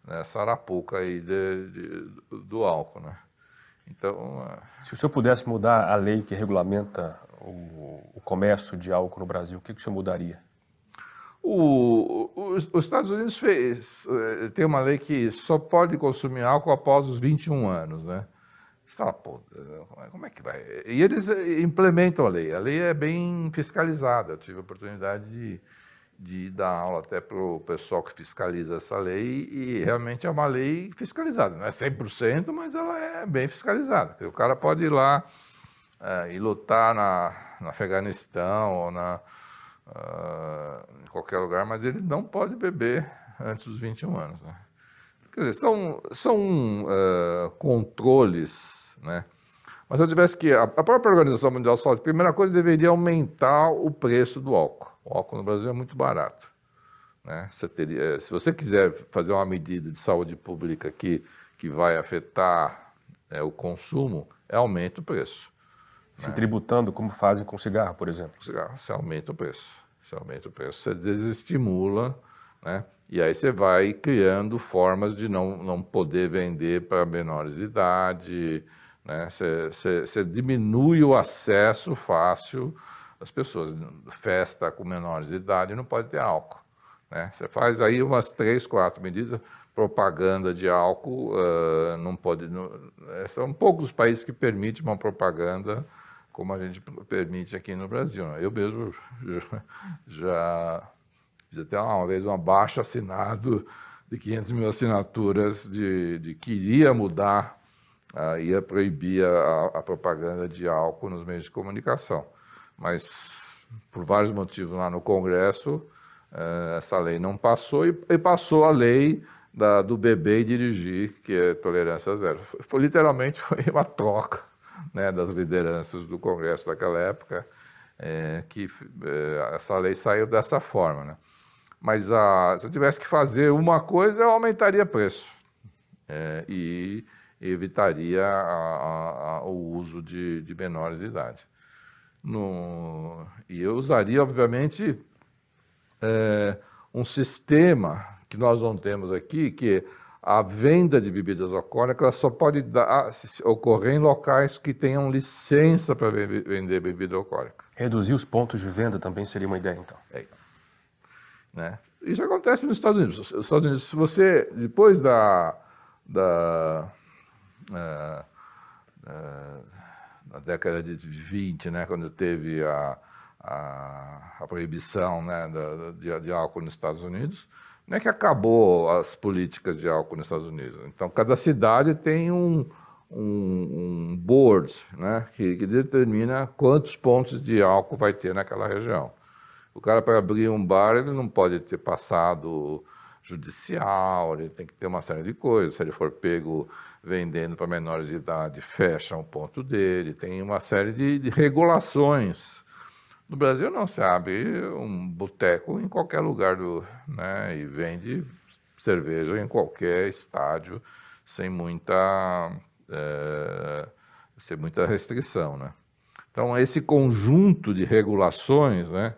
nessa arapuca aí de, de, do álcool, né? Então, é. se o senhor pudesse mudar a lei que regulamenta o, o comércio de álcool no Brasil, o que, que o senhor mudaria? O, o, os Estados Unidos fez, eh, tem uma lei que só pode consumir álcool após os 21 anos, né? Você fala, pô, como é que vai? E eles eh, implementam a lei. A lei é bem fiscalizada. Eu tive a oportunidade de de dar aula até para o pessoal que fiscaliza essa lei e realmente é uma lei fiscalizada. Não é 100%, mas ela é bem fiscalizada. O cara pode ir lá é, e lutar na, no Afeganistão ou na, uh, qualquer lugar, mas ele não pode beber antes dos 21 anos. Né? Quer dizer, são, são uh, controles, né? Mas se eu tivesse que. A própria Organização Mundial de Saúde, a primeira coisa, deveria aumentar o preço do álcool. O álcool no Brasil é muito barato. Né? Você teria, eh, se você quiser fazer uma medida de saúde pública que, que vai afetar é, o consumo, é aumenta o preço. Se né? tributando como fazem com cigarro, por exemplo. Cigarro, você aumenta o preço. Você aumenta o preço, você desestimula, né? E aí você vai criando formas de não, não poder vender para menores de idade, né? Você, você, você diminui o acesso fácil das pessoas. Festa com menores de idade não pode ter álcool. Né? Você faz aí umas três, quatro medidas. Propaganda de álcool uh, não pode. Não, é, são poucos os países que permitem uma propaganda como a gente permite aqui no Brasil. Né? Eu mesmo já, fiz até uma vez um abaixo assinado de 500 mil assinaturas de, de que iria mudar uh, ia proibir a, a, propaganda de álcool nos meios de comunicação. Mas, por vários motivos lá no Congresso, uh, essa lei não passou e, e passou a lei da, do beber e dirigir, que é tolerância zero. Foi, foi literalmente foi uma troca né, das lideranças do Congresso daquela época, é, que é, essa lei saiu dessa forma. Né? Mas a, se eu tivesse que fazer uma coisa, eu aumentaria preço. É, e evitaria a, a, o uso de, de, menores de idade. No, e eu usaria, obviamente, é, um sistema que nós não temos aqui, que a venda de bebidas alcoólicas só pode dar, ocorrer em locais que tenham licença para vender bebida alcoólica. Reduzir os pontos de venda também seria uma ideia, então. É. Né? Isso acontece nos Estados Unidos. Os Estados Unidos, se você, depois da, da é, é, na década de 20, né, quando teve a, a, a proibição né, da, de, de, álcool nos Estados Unidos, não é que acabou as políticas de álcool nos Estados Unidos. Então, cada cidade tem um, um, um board né, que, que, determina quantos pontos de álcool vai ter naquela região. O cara, para abrir um bar, ele não pode ter passado judicial, ele tem que ter uma série de coisas. Se ele for pego vendendo para menores de idade, fecha um ponto dele, tem uma série de, de regulações. No Brasil não se abre um boteco em qualquer lugar do, né, e vende cerveja em qualquer estádio sem muita é, sem muita restrição, né? Então esse conjunto de regulações, né,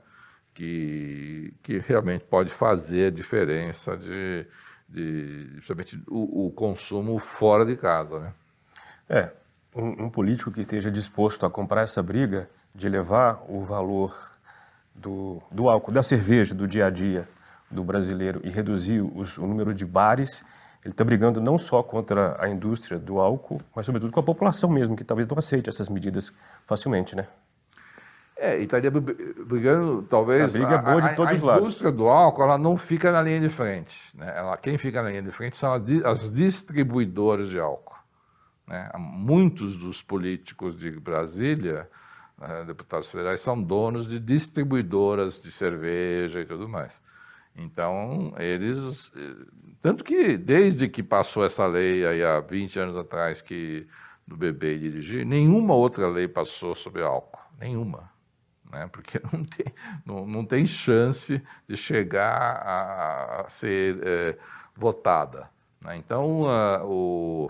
que, que realmente pode fazer a diferença de, de principalmente o, o, consumo fora de casa, né? É, um, um, político que esteja disposto a comprar essa briga de levar o valor do, do álcool, da cerveja, do dia a dia do brasileiro e reduzir os, o número de bares, ele está brigando não só contra a indústria do álcool, mas sobretudo com a população mesmo, que talvez não aceite essas medidas facilmente, né? É, e estaria brigando, talvez. A briga é boa de todos os lados. A indústria do álcool ela não fica na linha de frente. Né? Ela, quem fica na linha de frente são as distribuidoras de álcool. Né? Muitos dos políticos de Brasília, né, deputados federais, são donos de distribuidoras de cerveja e tudo mais. Então, eles. Tanto que, desde que passou essa lei aí há 20 anos atrás, que do beber e dirigir, nenhuma outra lei passou sobre álcool. Nenhuma né? porque não tem, não, não tem chance de chegar a, a ser é, votada. Né? Então, a, o,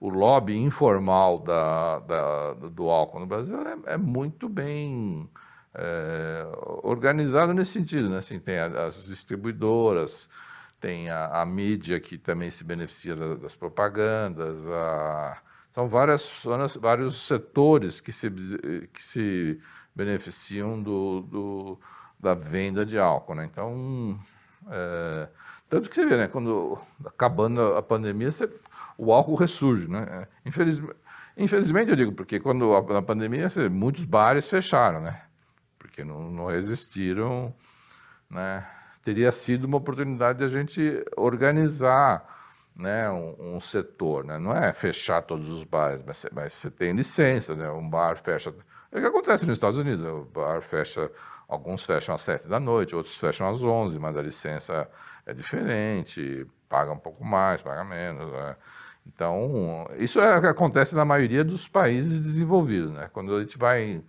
o lobby informal da, da, do álcool no Brasil é, é muito bem é, organizado nesse sentido. Né? Assim, tem as distribuidoras, tem a, a, mídia que também se beneficia das propagandas, a, são várias, vários setores que se, que se beneficiam do, do da venda de álcool. Né? Então, é, tanto que você vê, né, quando acabando a pandemia, você, o álcool ressurge. Né? Infelizmente, infelizmente, eu digo, porque quando na pandemia, muitos bares fecharam, né? porque não, não resistiram. Né? Teria sido uma oportunidade de a gente organizar né, um, um, setor, né? não é fechar todos os bares, mas, mas você tem licença, né? um bar fecha é o que acontece nos Estados Unidos. O bar fecha alguns fecham às 7 da noite, outros fecham às 11, mas a licença é diferente, paga um pouco mais, paga menos. Né? Então, isso é o que acontece na maioria dos países desenvolvidos. Né? Quando a gente vai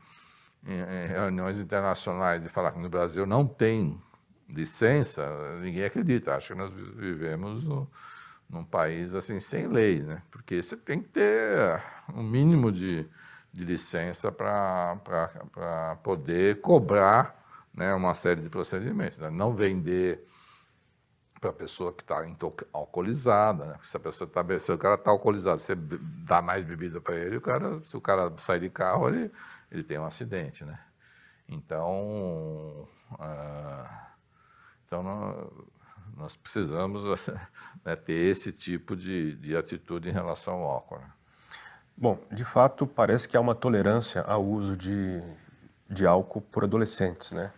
em, reuniões internacionais e falar que no Brasil não tem licença, ninguém acredita, acha que nós vivemos no, num país assim sem lei, né? porque você tem que ter um mínimo de, de licença para poder cobrar né, uma série de procedimentos. Né? Não vender para a pessoa que está alcoolizada, né? se a pessoa tá, se o cara está alcoolizado, você dá mais bebida para ele, o cara, se o cara sair de carro, ele, ele tem um acidente, né? Então, uh, então nós, nós precisamos né, ter esse tipo de, de atitude em relação ao álcool. Né? Bom, de fato, parece que há uma tolerância ao uso de, de álcool por adolescentes, né?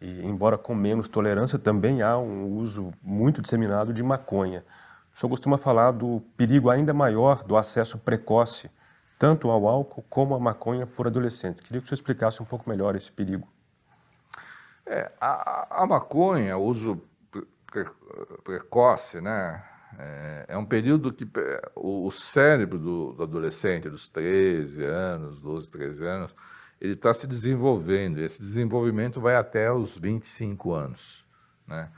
E, embora com menos tolerância, também há um uso muito disseminado de maconha. O senhor costuma falar do perigo ainda maior do acesso precoce, tanto ao álcool como à maconha por adolescentes. Queria que o senhor explicasse um pouco melhor esse perigo. É, a, a maconha, o uso pre, precoce, né? É, é, um período que o, o cérebro do, do adolescente, dos 13 anos, 12, 13 anos, ele está se desenvolvendo. Esse desenvolvimento vai até os 25 anos. Né?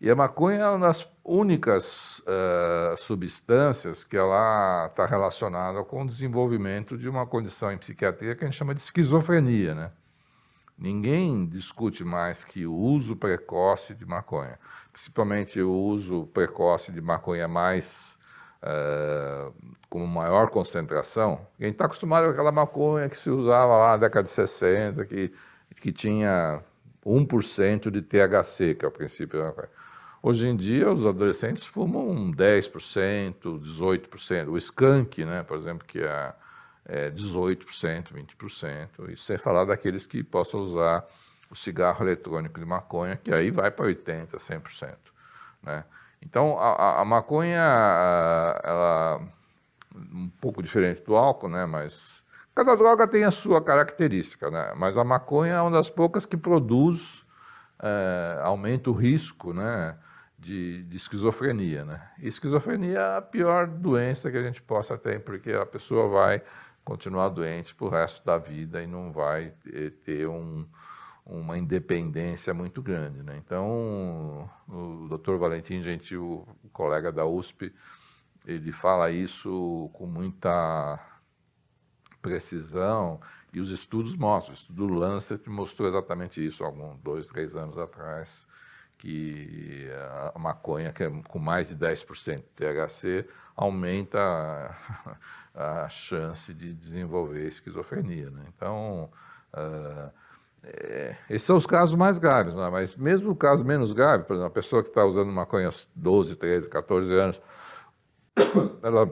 E a maconha é uma das únicas uh, substâncias que ela está relacionada com o desenvolvimento de uma condição em psiquiatria que a gente chama de esquizofrenia. Né? Ninguém discute mais que o uso precoce de maconha, principalmente o uso precoce de maconha mais uh, com maior concentração, gente está acostumado com aquela maconha que se usava lá na década de 60, que, que tinha 1% de THC, que é o princípio da maconha. Hoje em dia, os adolescentes fumam 10%, 18%. O skunk, né, por exemplo, que é, é 18%, 20%. E sem falar daqueles que possam usar o cigarro eletrônico de maconha, que aí vai para 80%, 100%. Né? Então, a, a maconha, ela um pouco diferente do álcool, né? Mas cada droga tem a sua característica, né? Mas a maconha é uma das poucas que produz, é, aumenta o risco, né? De, de, esquizofrenia, né? E esquizofrenia é a pior doença que a gente possa ter, porque a pessoa vai continuar doente pro resto da vida e não vai ter um, uma independência muito grande, né? Então, o Dr. Valentim Gentil, colega da USP, ele fala isso com muita precisão e os estudos mostram. O estudo Lancet mostrou exatamente isso, alguns dois, três anos atrás, que a maconha, que é com mais de 10% de THC, aumenta a, a, chance de desenvolver esquizofrenia. Né? Então, uh, é, esses são os casos mais graves, né? mas mesmo o caso menos grave, por exemplo, a pessoa que está usando maconha aos 12, 13, 14 anos, ela,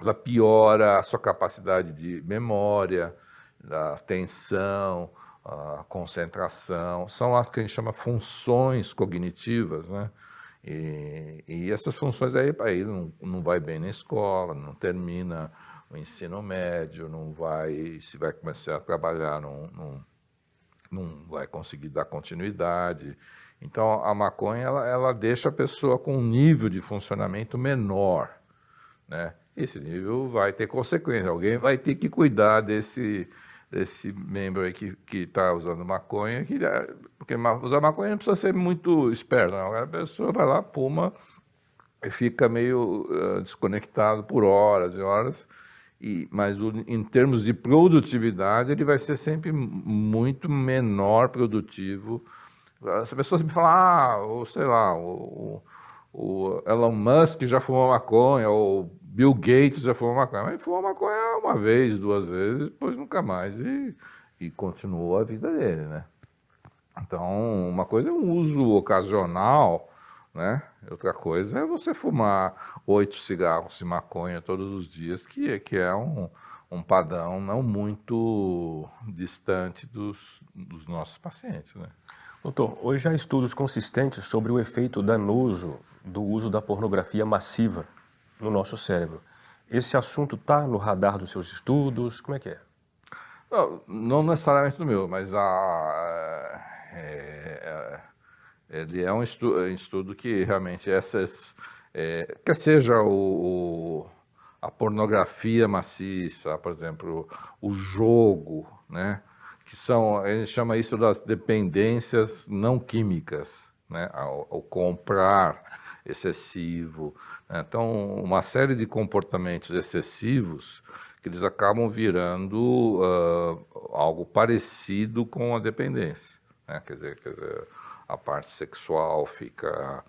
ela piora a sua capacidade de memória, da atenção, a concentração, são as que a gente chama funções cognitivas, né? E, e essas funções aí, aí não, não vai bem na escola, não termina o ensino médio, não vai, se vai começar a trabalhar, não, não, não vai conseguir dar continuidade. Então, a maconha ela, ela deixa a pessoa com um nível de funcionamento menor, né? Esse nível vai ter consequência. Alguém vai ter que cuidar desse, desse membro aí que está usando maconha, que, porque usar maconha não precisa ser muito esperto, não. A pessoa vai lá, puma, e fica meio uh, desconectado por horas e horas, e, mas o, em termos de produtividade, ele vai ser sempre muito menor produtivo as pessoas me falam, ah, ou sei lá, o, o Elon Musk já fumou maconha, ou Bill Gates já fumou maconha. Mas fumou maconha uma vez, duas vezes, depois nunca mais. E, e continuou a vida dele, né? Então, uma coisa é um uso ocasional, né? Outra coisa é você fumar oito cigarros de maconha todos os dias, que, que é um, um padrão não muito distante dos, dos nossos pacientes, né? Doutor, hoje há estudos consistentes sobre o efeito danoso do uso da pornografia massiva no nosso cérebro. Esse assunto está no radar dos seus estudos? Como é que é? Não, não necessariamente no meu, mas a, é, é, ele é um estudo, um estudo que realmente essas, é, quer seja o, o, a pornografia maciça, por exemplo, o jogo, né? que são, a gente chama isso das dependências não químicas, né? ao comprar excessivo. Né? Então, uma série de comportamentos excessivos que eles acabam virando uh, algo parecido com a dependência. Né? Quer, dizer, quer dizer, a parte sexual fica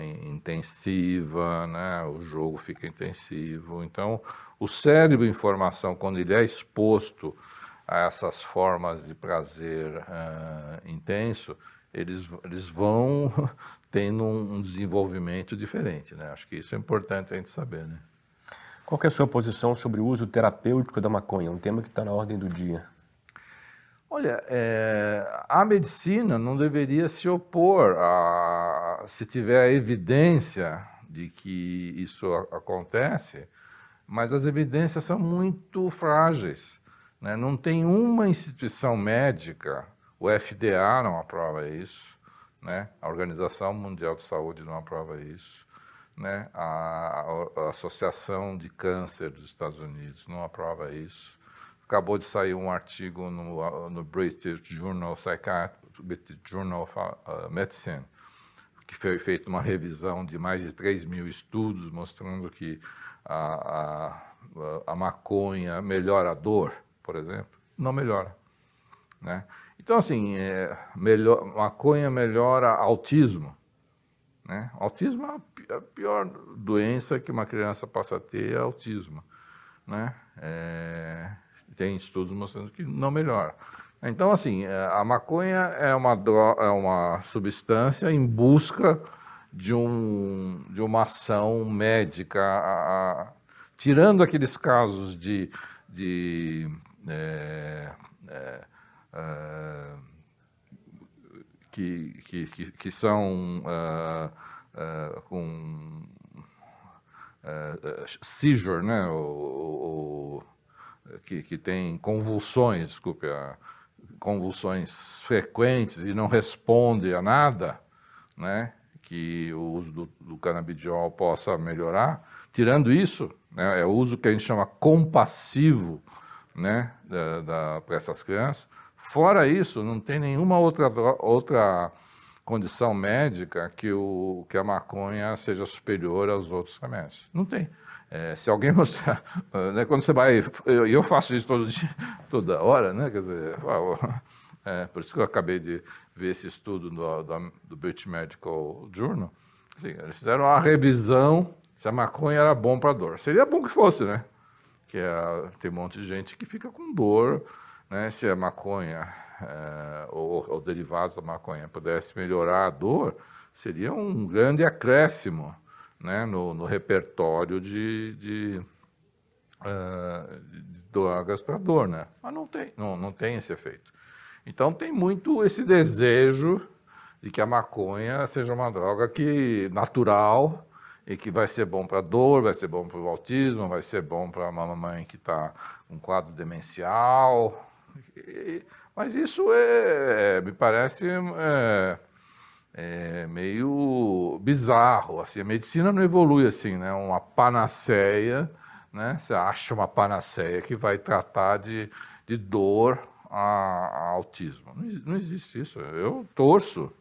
intensiva, né? o jogo fica intensivo. Então, o cérebro informação, quando ele é exposto a essas formas de prazer uh, intenso, eles, eles vão tendo um, desenvolvimento diferente. Né? Acho que isso é importante a gente saber. Né? Qual é a sua posição sobre o uso terapêutico da maconha? Um tema que está na ordem do dia. Olha, é, a medicina não deveria se opor a, se tiver evidência de que isso acontece, mas as evidências são muito frágeis. Né? Não tem uma instituição médica, o FDA não aprova isso, né? a Organização Mundial de Saúde não aprova isso, né? a, a Associação de Câncer dos Estados Unidos não aprova isso. Acabou de sair um artigo no, no British Journal Journal of uh, Medicine, que foi feita uma revisão de mais de 3 mil estudos mostrando que a, a, a maconha melhora a dor, por exemplo, não melhora. Né? Então, assim, é, melhor, maconha melhora autismo. Né? Autismo é a pior doença que uma criança possa ter, é autismo. Né? É, tem estudos mostrando que não melhora. Então, assim, é, a maconha é uma, é uma substância em busca de, um, de uma ação médica, a, a, tirando aqueles casos de, de é, é, é, que, que, que, são é, é, com seizure, né? O, o, que, que tem convulsões, desculpe, convulsões frequentes e não responde a nada, né? que o uso do, do canabidiol possa melhorar. Tirando isso, né, é o uso que a gente chama compassivo né, para essas crianças. Fora isso, não tem nenhuma outra, outra condição médica que, o, que a maconha seja superior aos outros remédios. Não tem. É, se alguém mostrar, né, quando você vai, eu, eu, faço isso todo dia, toda hora, né, quer dizer, é, por isso que eu acabei de ver esse estudo do, do, do British Medical Journal, assim, eles fizeram uma revisão se a maconha era bom para dor. Seria bom que fosse, né? que é, tem um monte de gente que fica com dor, né? Se a maconha é, ou, ou, derivados da maconha pudesse melhorar a dor, seria um grande acréscimo, né? No, no repertório de, de, uh, de drogas para dor, né? Mas não tem, não, não tem esse efeito. Então tem muito esse desejo de que a maconha seja uma droga que natural e que vai ser bom para dor, vai ser bom para o autismo, vai ser bom para uma mamãe que está com um quadro demencial. E, mas isso é, me parece é, é meio bizarro. Assim, a medicina não evolui assim, né? Uma panaceia, né? Você acha uma panaceia que vai tratar de, de dor a, a autismo. Não, não existe isso. Eu torço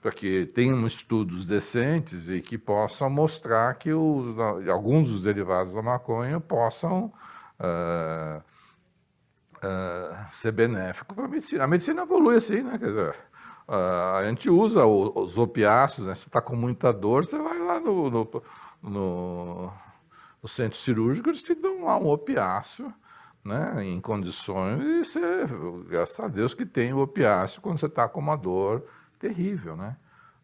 para que tenham estudos decentes e que possam mostrar que os, alguns dos derivados da maconha possam uh, uh, ser benéficos para a medicina. A medicina evolui assim, né? Quer dizer, a gente usa os opiáceos, né? Você está com muita dor, você vai lá no, no, no, no centro cirúrgico, eles te dão lá um opiáceo, né, em condições, e você, graças a Deus que tem o opiáceo quando você está com uma dor terrível, né?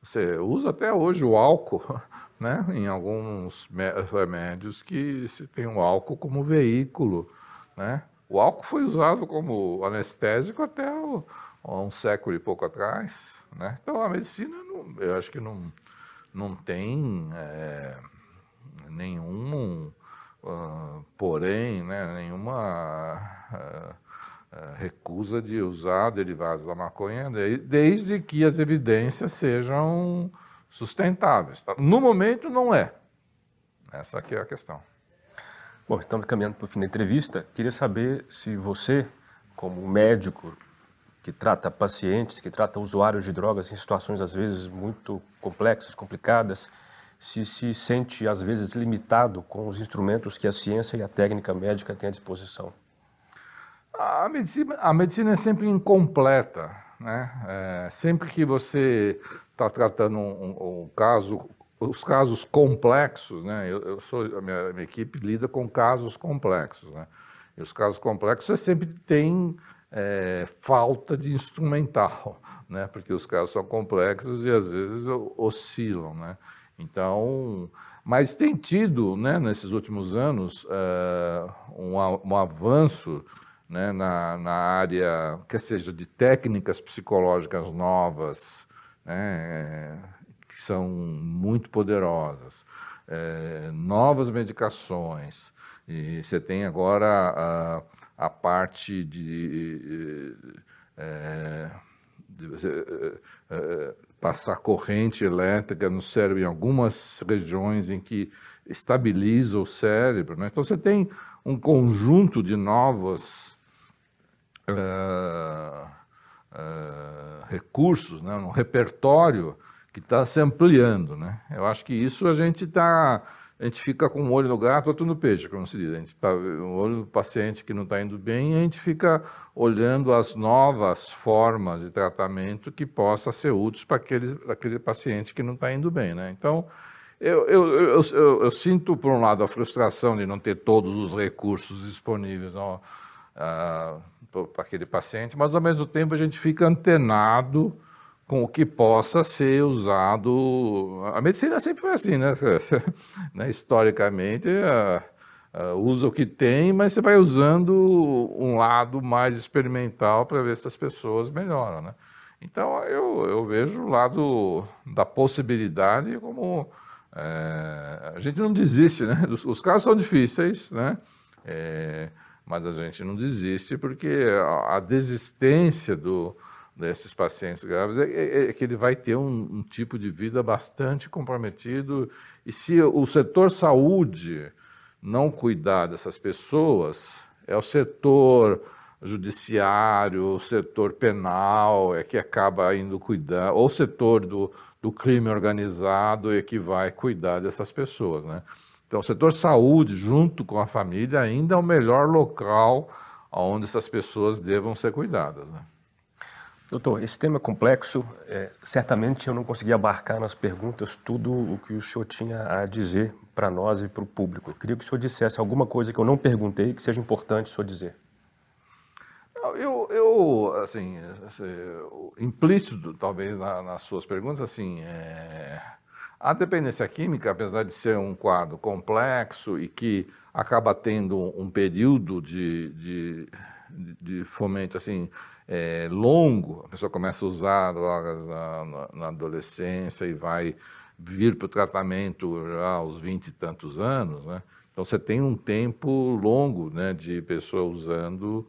Você usa até hoje o álcool, né? Em alguns remédios que se tem o álcool como veículo, né? O álcool foi usado como anestésico até o, um século e pouco atrás, né? Então a medicina, não, eu acho que não, não tem é, nenhum, uh, porém, né? Nenhuma uh, recusa de usar derivados da maconha, desde que as evidências sejam sustentáveis. No momento, não é. Essa aqui é a questão. Bom, estamos caminhando para o fim da entrevista. Queria saber se você, como médico que trata pacientes, que trata usuários de drogas em situações às vezes muito complexas, complicadas, se se sente às vezes limitado com os instrumentos que a ciência e a técnica médica têm à disposição. A medicina, a medicina é sempre incompleta, né? É, sempre que você está tratando um, um, caso, os casos complexos, né? Eu, eu sou a minha, a minha, equipe lida com casos complexos, né? E os casos complexos você sempre tem é, falta de instrumental, né? Porque os casos são complexos e às vezes oscilam, né? Então, mas tem tido, né, nesses últimos anos, uh, um, um avanço né, na, na área, quer seja de técnicas psicológicas novas, né, que são muito poderosas, é, novas medicações, e você tem agora a, parte de, de você, é, passar corrente elétrica no cérebro em algumas regiões em que estabiliza o cérebro. Né? Então você tem um conjunto de uh, recursos, né, um repertório que está se ampliando. Né? Eu acho que isso a gente está. A gente fica com um olho no gato, outro no peixe, como se diz. A gente está um olho no paciente que não está indo bem e a gente fica olhando as novas formas de tratamento que possa ser úteis para aquele, aquele paciente que não está indo bem. Né? Então, eu, eu, eu, eu, sinto, por um lado, a frustração de não ter todos os recursos disponíveis. Uh, para aquele paciente, mas ao mesmo tempo a gente fica antenado com o que possa ser usado. A medicina sempre foi assim, né? né? Historicamente, usa o que tem, mas você vai usando um lado mais experimental para ver se as pessoas melhoram, né? Então, eu, eu vejo o lado da possibilidade como... É, a gente não desiste, né? Os, os casos são difíceis, né? É, mas a gente não desiste porque a, desistência do, desses pacientes graves é, é, é, que ele vai ter um, um, tipo de vida bastante comprometido e se o setor saúde não cuidar dessas pessoas, é o setor judiciário, o setor penal é que acaba indo cuidar, ou o setor do, do crime organizado é que vai cuidar dessas pessoas, né? Então, o setor saúde, junto com a família, ainda é o melhor local onde essas pessoas devam ser cuidadas. Né? Doutor, esse tema é complexo. É, certamente eu não consegui abarcar nas perguntas tudo o que o senhor tinha a dizer para nós e para o público. Eu queria que o senhor dissesse alguma coisa que eu não perguntei que seja importante o senhor dizer. Eu, eu assim, assim implícito talvez nas suas perguntas, assim, é, a dependência química, apesar de ser um quadro complexo e que acaba tendo um período de, de, de fomento assim é, longo, a pessoa começa a usar drogas na, na, na adolescência e vai vir para o tratamento já aos 20 e tantos anos, né? Então você tem um tempo longo né, de pessoa usando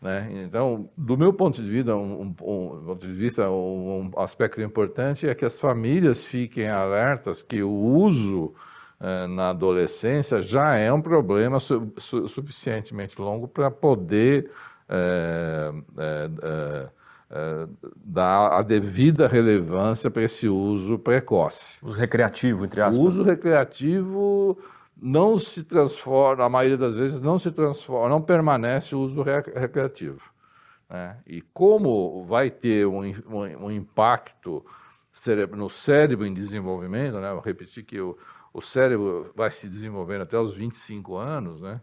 né? Então, do meu ponto de vista, um, um, um, ponto de vista, um, aspecto importante é que as famílias fiquem alertas que o uso eh, na adolescência já é um problema su su suficientemente longo para poder eh, eh, dar a devida relevância para esse uso precoce. Uso recreativo, entre aspas. O uso recreativo não se transforma, a maioria das vezes não se transforma, não permanece o uso recreativo. Né? E como vai ter um, um, um impacto no cérebro em desenvolvimento, né? Vou repetir que o, o cérebro vai se desenvolvendo até os 25 anos, né?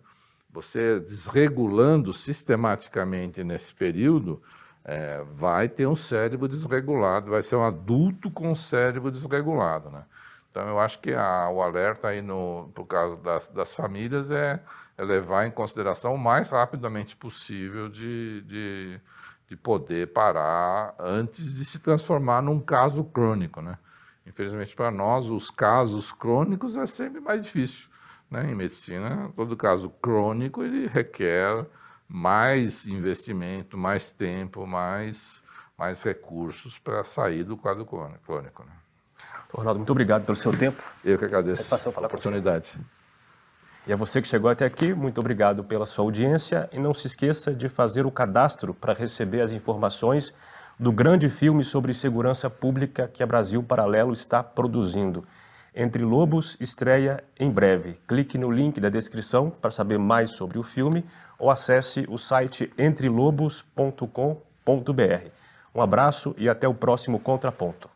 Você desregulando sistematicamente nesse período, é, vai ter um cérebro desregulado, vai ser um adulto com cérebro desregulado, né? Então, eu acho que a, o alerta aí, no, por causa das, das famílias, é, é, levar em consideração o mais rapidamente possível de, de, de, poder parar antes de se transformar num caso crônico, né? Infelizmente, para nós, os casos crônicos é sempre mais difícil. Né? Em medicina, todo caso crônico ele requer mais investimento, mais tempo, mais, mais recursos para sair do quadro crônico. Né? Ronaldo, muito obrigado pelo seu tempo. Eu que agradeço a oportunidade. E a você que chegou até aqui, muito obrigado pela sua audiência e não se esqueça de fazer o cadastro para receber as informações do grande filme sobre segurança pública que a Brasil Paralelo está produzindo. Entre Lobos estreia em breve. Clique no link da descrição para saber mais sobre o filme ou acesse o site entrelobos.com.br. Um abraço e até o próximo Contraponto.